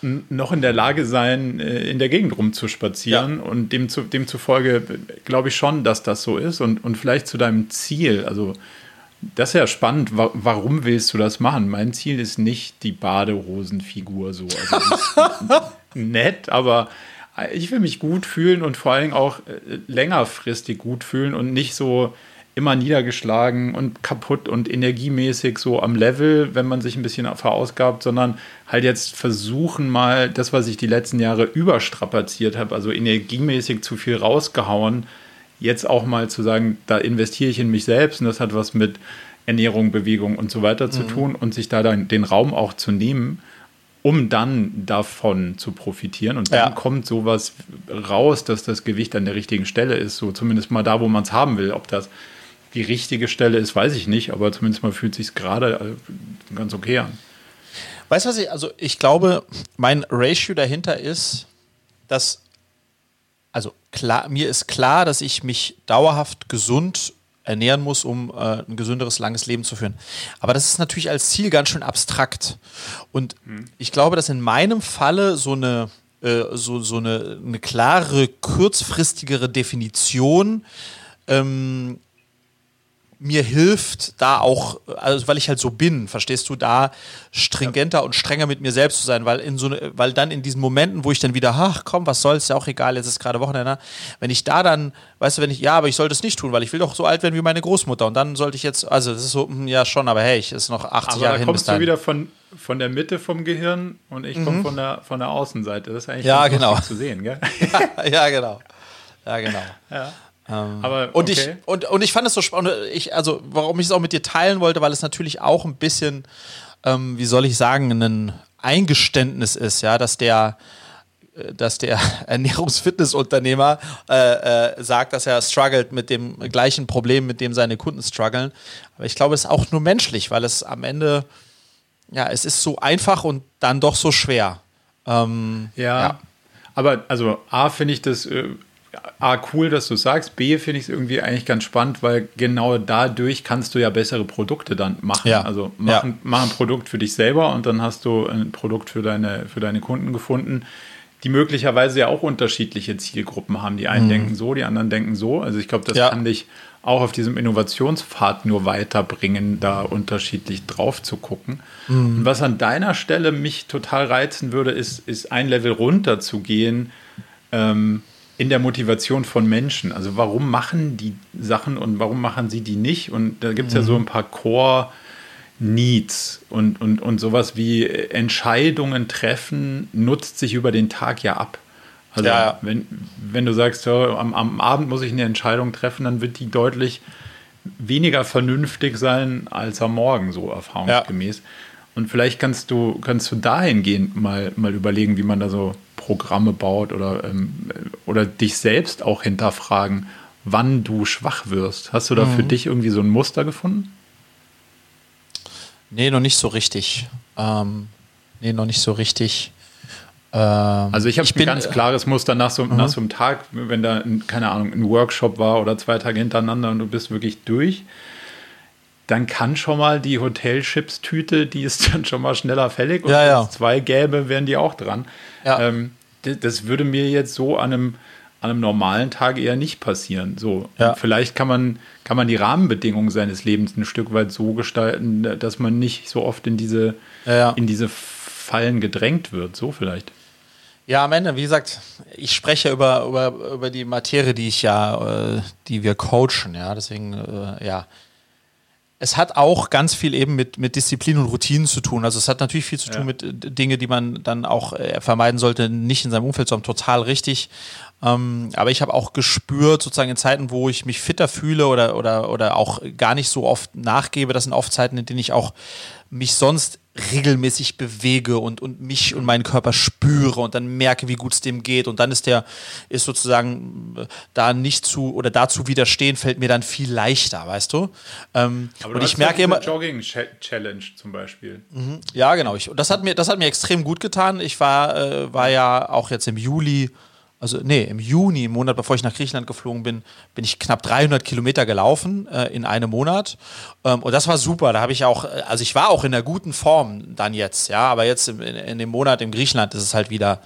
S1: Ähm, noch in der Lage sein, äh, in der Gegend rumzuspazieren. Ja. Und dem zu, demzufolge glaube ich schon, dass das so ist. Und, und vielleicht zu deinem Ziel, also das ist ja spannend. Warum willst du das machen? Mein Ziel ist nicht die Badehosenfigur so. Also nett, aber ich will mich gut fühlen und vor allem auch äh, längerfristig gut fühlen und nicht so immer niedergeschlagen und kaputt und energiemäßig so am Level, wenn man sich ein bisschen verausgabt, sondern halt jetzt versuchen mal das, was ich die letzten Jahre überstrapaziert habe, also energiemäßig zu viel rausgehauen, jetzt auch mal zu sagen, da investiere ich in mich selbst und das hat was mit Ernährung, Bewegung und so weiter zu mhm. tun und sich da dann den Raum auch zu nehmen um dann davon zu profitieren. Und dann ja. kommt sowas raus, dass das Gewicht an der richtigen Stelle ist, so zumindest mal da, wo man es haben will. Ob das die richtige Stelle ist, weiß ich nicht, aber zumindest mal fühlt sich gerade äh, ganz okay an.
S2: Weißt du was ich, also ich glaube, mein Ratio dahinter ist, dass, also klar, mir ist klar, dass ich mich dauerhaft gesund ernähren muss, um äh, ein gesünderes, langes Leben zu führen. Aber das ist natürlich als Ziel ganz schön abstrakt. Und mhm. ich glaube, dass in meinem Falle so eine, äh, so, so eine, eine klare, kurzfristigere Definition ähm, mir hilft, da auch, also weil ich halt so bin, verstehst du, da stringenter ja. und strenger mit mir selbst zu sein, weil in so ne, weil dann in diesen Momenten, wo ich dann wieder, ach komm, was soll's, ja auch egal, jetzt ist gerade Wochenende, wenn ich da dann, weißt du, wenn ich, ja, aber ich sollte es nicht tun, weil ich will doch so alt werden wie meine Großmutter und dann sollte ich jetzt, also das ist so, hm, ja schon, aber hey, ich ist noch 80 aber Jahre hin.
S1: kommst du wieder von, von der Mitte vom Gehirn und ich komme mhm. von der, von der Außenseite. Das ist eigentlich
S2: ja, genau.
S1: zu sehen, gell?
S2: ja, ja, genau. Ja, genau. Ja. Ähm, Aber, und, ich, und, und ich fand es so spannend, ich, also warum ich es auch mit dir teilen wollte, weil es natürlich auch ein bisschen, ähm, wie soll ich sagen, ein Eingeständnis ist, ja, dass der, äh, dass der Ernährungsfitnessunternehmer äh, äh, sagt, dass er struggelt mit dem gleichen Problem, mit dem seine Kunden strugglen. Aber ich glaube, es ist auch nur menschlich, weil es am Ende, ja, es ist so einfach und dann doch so schwer.
S1: Ähm, ja, ja, aber also A finde ich das äh, A, cool, dass du sagst. B, finde ich es irgendwie eigentlich ganz spannend, weil genau dadurch kannst du ja bessere Produkte dann machen. Ja. Also mach, ja. mach ein Produkt für dich selber und dann hast du ein Produkt für deine, für deine Kunden gefunden, die möglicherweise ja auch unterschiedliche Zielgruppen haben. Die einen mhm. denken so, die anderen denken so. Also ich glaube, das ja. kann dich auch auf diesem Innovationspfad nur weiterbringen, da unterschiedlich drauf zu gucken. Mhm. Und was an deiner Stelle mich total reizen würde, ist, ist ein Level runter zu gehen. Ähm, in der Motivation von Menschen. Also warum machen die Sachen und warum machen sie die nicht? Und da gibt es mhm. ja so ein paar Core Needs und, und, und sowas wie Entscheidungen treffen, nutzt sich über den Tag ja ab. Also ja. wenn, wenn du sagst, ja, am, am Abend muss ich eine Entscheidung treffen, dann wird die deutlich weniger vernünftig sein als am Morgen, so erfahrungsgemäß. Ja. Und vielleicht kannst du, kannst du dahingehend mal, mal überlegen, wie man da so Programme baut oder, ähm, oder dich selbst auch hinterfragen, wann du schwach wirst. Hast du da mhm. für dich irgendwie so ein Muster gefunden?
S2: Nee, noch nicht so richtig. Ähm, nee, noch nicht so richtig.
S1: Ähm, also ich habe ein ganz klares Muster nach so, mhm. nach so einem Tag, wenn da, keine Ahnung, ein Workshop war oder zwei Tage hintereinander und du bist wirklich durch dann kann schon mal die Hotelchips-Tüte, die ist dann schon mal schneller fällig. Und ja, wenn es zwei gäbe, wären die auch dran. Ja. Ähm, das würde mir jetzt so an einem, an einem normalen Tag eher nicht passieren. So, ja. vielleicht kann man, kann man die Rahmenbedingungen seines Lebens ein Stück weit so gestalten, dass man nicht so oft in diese, ja. in diese Fallen gedrängt wird. So vielleicht.
S2: Ja, am Ende, wie gesagt, ich spreche über, über, über die Materie, die ich ja, äh, die wir coachen, ja, deswegen, äh, ja, es hat auch ganz viel eben mit, mit Disziplin und Routinen zu tun. Also es hat natürlich viel zu tun ja. mit äh, Dingen, die man dann auch äh, vermeiden sollte, nicht in seinem Umfeld zu haben. Total richtig. Ähm, aber ich habe auch gespürt, sozusagen in Zeiten, wo ich mich fitter fühle oder, oder, oder auch gar nicht so oft nachgebe, das sind oft Zeiten, in denen ich auch mich sonst regelmäßig bewege und, und mich und meinen Körper spüre und dann merke, wie gut es dem geht. Und dann ist der, ist sozusagen äh, da nicht zu oder dazu widerstehen, fällt mir dann viel leichter, weißt du? Ähm,
S1: Aber du und ich merke immer. Jogging-Challenge zum Beispiel.
S2: Mhm, ja, genau. Ich, das, hat mir, das hat mir extrem gut getan. Ich war, äh, war ja auch jetzt im Juli also nee, im Juni, im Monat bevor ich nach Griechenland geflogen bin, bin ich knapp 300 Kilometer gelaufen äh, in einem Monat. Ähm, und das war super. Da habe ich auch, äh, also ich war auch in einer guten Form dann jetzt, ja, aber jetzt in, in dem Monat in Griechenland ist es halt wieder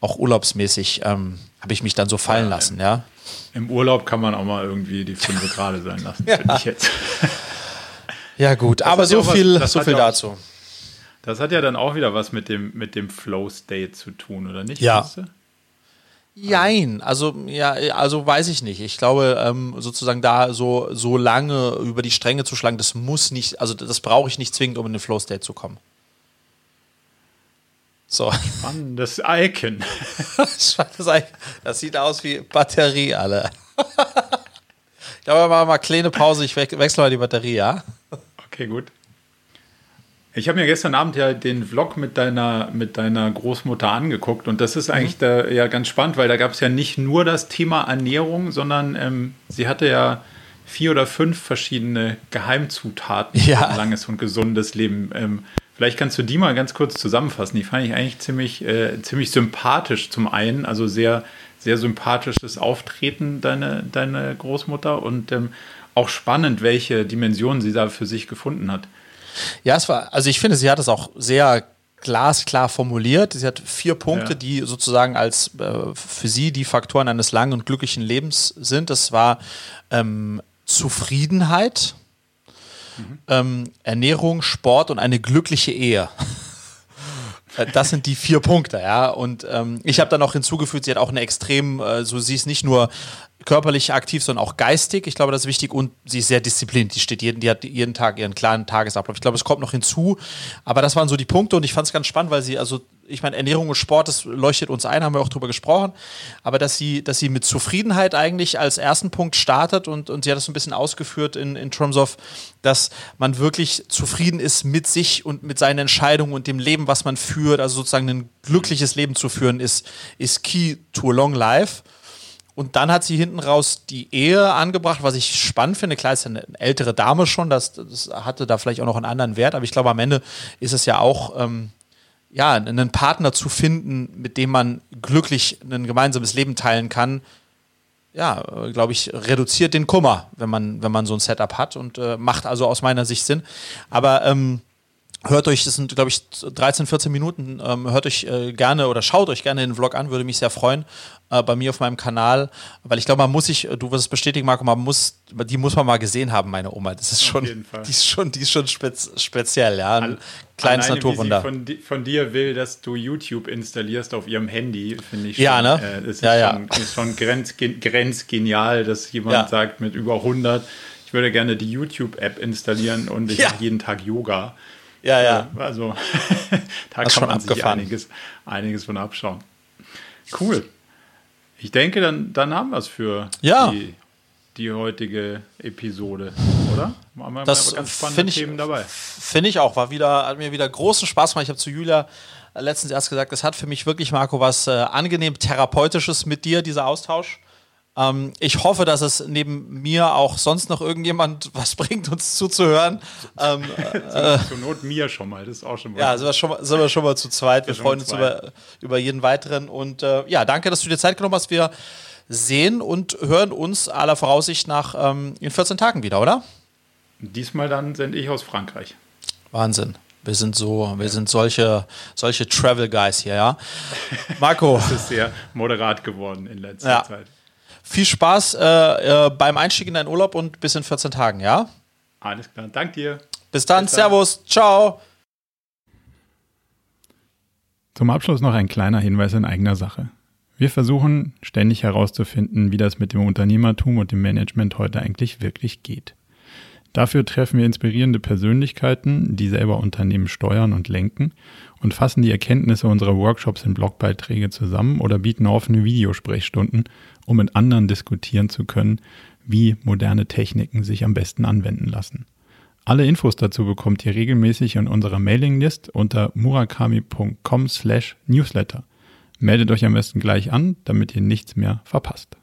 S2: auch urlaubsmäßig, ähm, habe ich mich dann so fallen lassen, ja.
S1: Im Urlaub kann man auch mal irgendwie die fünf gerade sein lassen, ja. finde ich jetzt.
S2: ja, gut, das aber so viel, was, so viel dazu.
S1: Das hat ja dann auch wieder was mit dem, mit dem Flow-State zu tun, oder nicht?
S2: Ja. Weißt du? Jein, also ja, also weiß ich nicht. Ich glaube, ähm, sozusagen da so, so lange über die Stränge zu schlagen, das muss nicht, also das brauche ich nicht zwingend, um in den Flow State zu kommen.
S1: So. Spannendes Icon.
S2: Spannendes Icon. Das sieht aus wie Batterie, alle. ich glaube, wir machen mal kleine Pause, ich wechsle mal die Batterie, ja?
S1: Okay, gut. Ich habe mir gestern Abend ja den Vlog mit deiner, mit deiner Großmutter angeguckt und das ist eigentlich mhm. da ja ganz spannend, weil da gab es ja nicht nur das Thema Ernährung, sondern ähm, sie hatte ja vier oder fünf verschiedene Geheimzutaten ja. für ein langes und gesundes Leben. Ähm, vielleicht kannst du die mal ganz kurz zusammenfassen. Die fand ich eigentlich ziemlich, äh, ziemlich sympathisch zum einen, also sehr, sehr sympathisches Auftreten, deine, deine Großmutter und ähm, auch spannend, welche Dimensionen sie da für sich gefunden hat.
S2: Ja, es war, also ich finde, sie hat es auch sehr glasklar formuliert. Sie hat vier Punkte, ja. die sozusagen als äh, für sie die Faktoren eines langen und glücklichen Lebens sind. Das war ähm, Zufriedenheit, mhm. ähm, Ernährung, Sport und eine glückliche Ehe. Äh, das sind die vier Punkte, ja. Und ähm, ich habe dann noch hinzugefügt, sie hat auch eine extrem, äh, so sie ist nicht nur körperlich aktiv, sondern auch geistig. Ich glaube, das ist wichtig und sie ist sehr diszipliniert. Die steht jeden, die hat jeden Tag ihren klaren Tagesablauf. Ich glaube, es kommt noch hinzu. Aber das waren so die Punkte und ich fand es ganz spannend, weil sie, also ich meine, Ernährung und Sport, das leuchtet uns ein, haben wir auch drüber gesprochen. Aber dass sie, dass sie mit Zufriedenheit eigentlich als ersten Punkt startet und, und sie hat das so ein bisschen ausgeführt in, in terms of, dass man wirklich zufrieden ist mit sich und mit seinen Entscheidungen und dem Leben, was man führt. Also sozusagen ein glückliches Leben zu führen, ist, ist key to a long life. Und dann hat sie hinten raus die Ehe angebracht, was ich spannend finde. Klar, ist eine ältere Dame schon, das, das hatte da vielleicht auch noch einen anderen Wert, aber ich glaube, am Ende ist es ja auch, ähm, ja, einen Partner zu finden, mit dem man glücklich ein gemeinsames Leben teilen kann. Ja, äh, glaube ich, reduziert den Kummer, wenn man, wenn man so ein Setup hat und äh, macht also aus meiner Sicht Sinn. Aber ähm, Hört euch, das sind, glaube ich, 13, 14 Minuten. Ähm, hört euch äh, gerne oder schaut euch gerne den Vlog an, würde mich sehr freuen. Äh, bei mir auf meinem Kanal, weil ich glaube, man muss sich, du wirst es bestätigen, Marco, man muss, die muss man mal gesehen haben, meine Oma. Das ist schon, die ist schon, die ist schon spez speziell, ja. Ein An, kleines alleine, Naturwunder.
S1: Von, von, dir will, dass du YouTube installierst auf ihrem Handy, finde ich.
S2: Ja, ne?
S1: Äh, das ist
S2: ja,
S1: schon, ja. Ist schon grenz, grenzgenial, dass jemand ja. sagt mit über 100, ich würde gerne die YouTube-App installieren und ich mache jeden Tag Yoga.
S2: Ja, ja.
S1: Also da das kann man sich einiges, einiges von abschauen. Cool. Ich denke, dann, dann haben wir es für
S2: ja.
S1: die, die heutige Episode, oder?
S2: Haben wir das ganz spannende ich, Themen dabei. Finde ich auch. War wieder, hat mir wieder großen Spaß gemacht. Ich habe zu Julia letztens erst gesagt, es hat für mich wirklich, Marco, was äh, angenehm Therapeutisches mit dir, dieser Austausch. Ähm, ich hoffe, dass es neben mir auch sonst noch irgendjemand was bringt, uns zuzuhören. Ähm,
S1: äh, Zur Not mir schon mal, das ist auch schon mal.
S2: Ja, sind wir schon mal, sind wir schon mal zu zweit. Wir freuen uns über, über jeden weiteren. Und äh, ja, danke, dass du dir Zeit genommen hast. Wir sehen und hören uns aller Voraussicht nach ähm, in 14 Tagen wieder, oder?
S1: Diesmal dann sende ich aus Frankreich.
S2: Wahnsinn. Wir sind so, wir sind solche, solche Travel Guys hier, ja. Marco.
S1: das ist sehr moderat geworden in letzter ja. Zeit.
S2: Viel Spaß äh, äh, beim Einstieg in deinen Urlaub und bis in 14 Tagen, ja?
S1: Alles klar, danke dir.
S2: Bis dann, bis dann. Servus, ciao.
S1: Zum Abschluss noch ein kleiner Hinweis in eigener Sache. Wir versuchen ständig herauszufinden, wie das mit dem Unternehmertum und dem Management heute eigentlich wirklich geht. Dafür treffen wir inspirierende Persönlichkeiten, die selber Unternehmen steuern und lenken und fassen die Erkenntnisse unserer Workshops in Blogbeiträge zusammen oder bieten offene Videosprechstunden, um mit anderen diskutieren zu können, wie moderne Techniken sich am besten anwenden lassen. Alle Infos dazu bekommt ihr regelmäßig in unserer Mailinglist unter murakami.com/newsletter. Meldet euch am besten gleich an, damit ihr nichts mehr verpasst.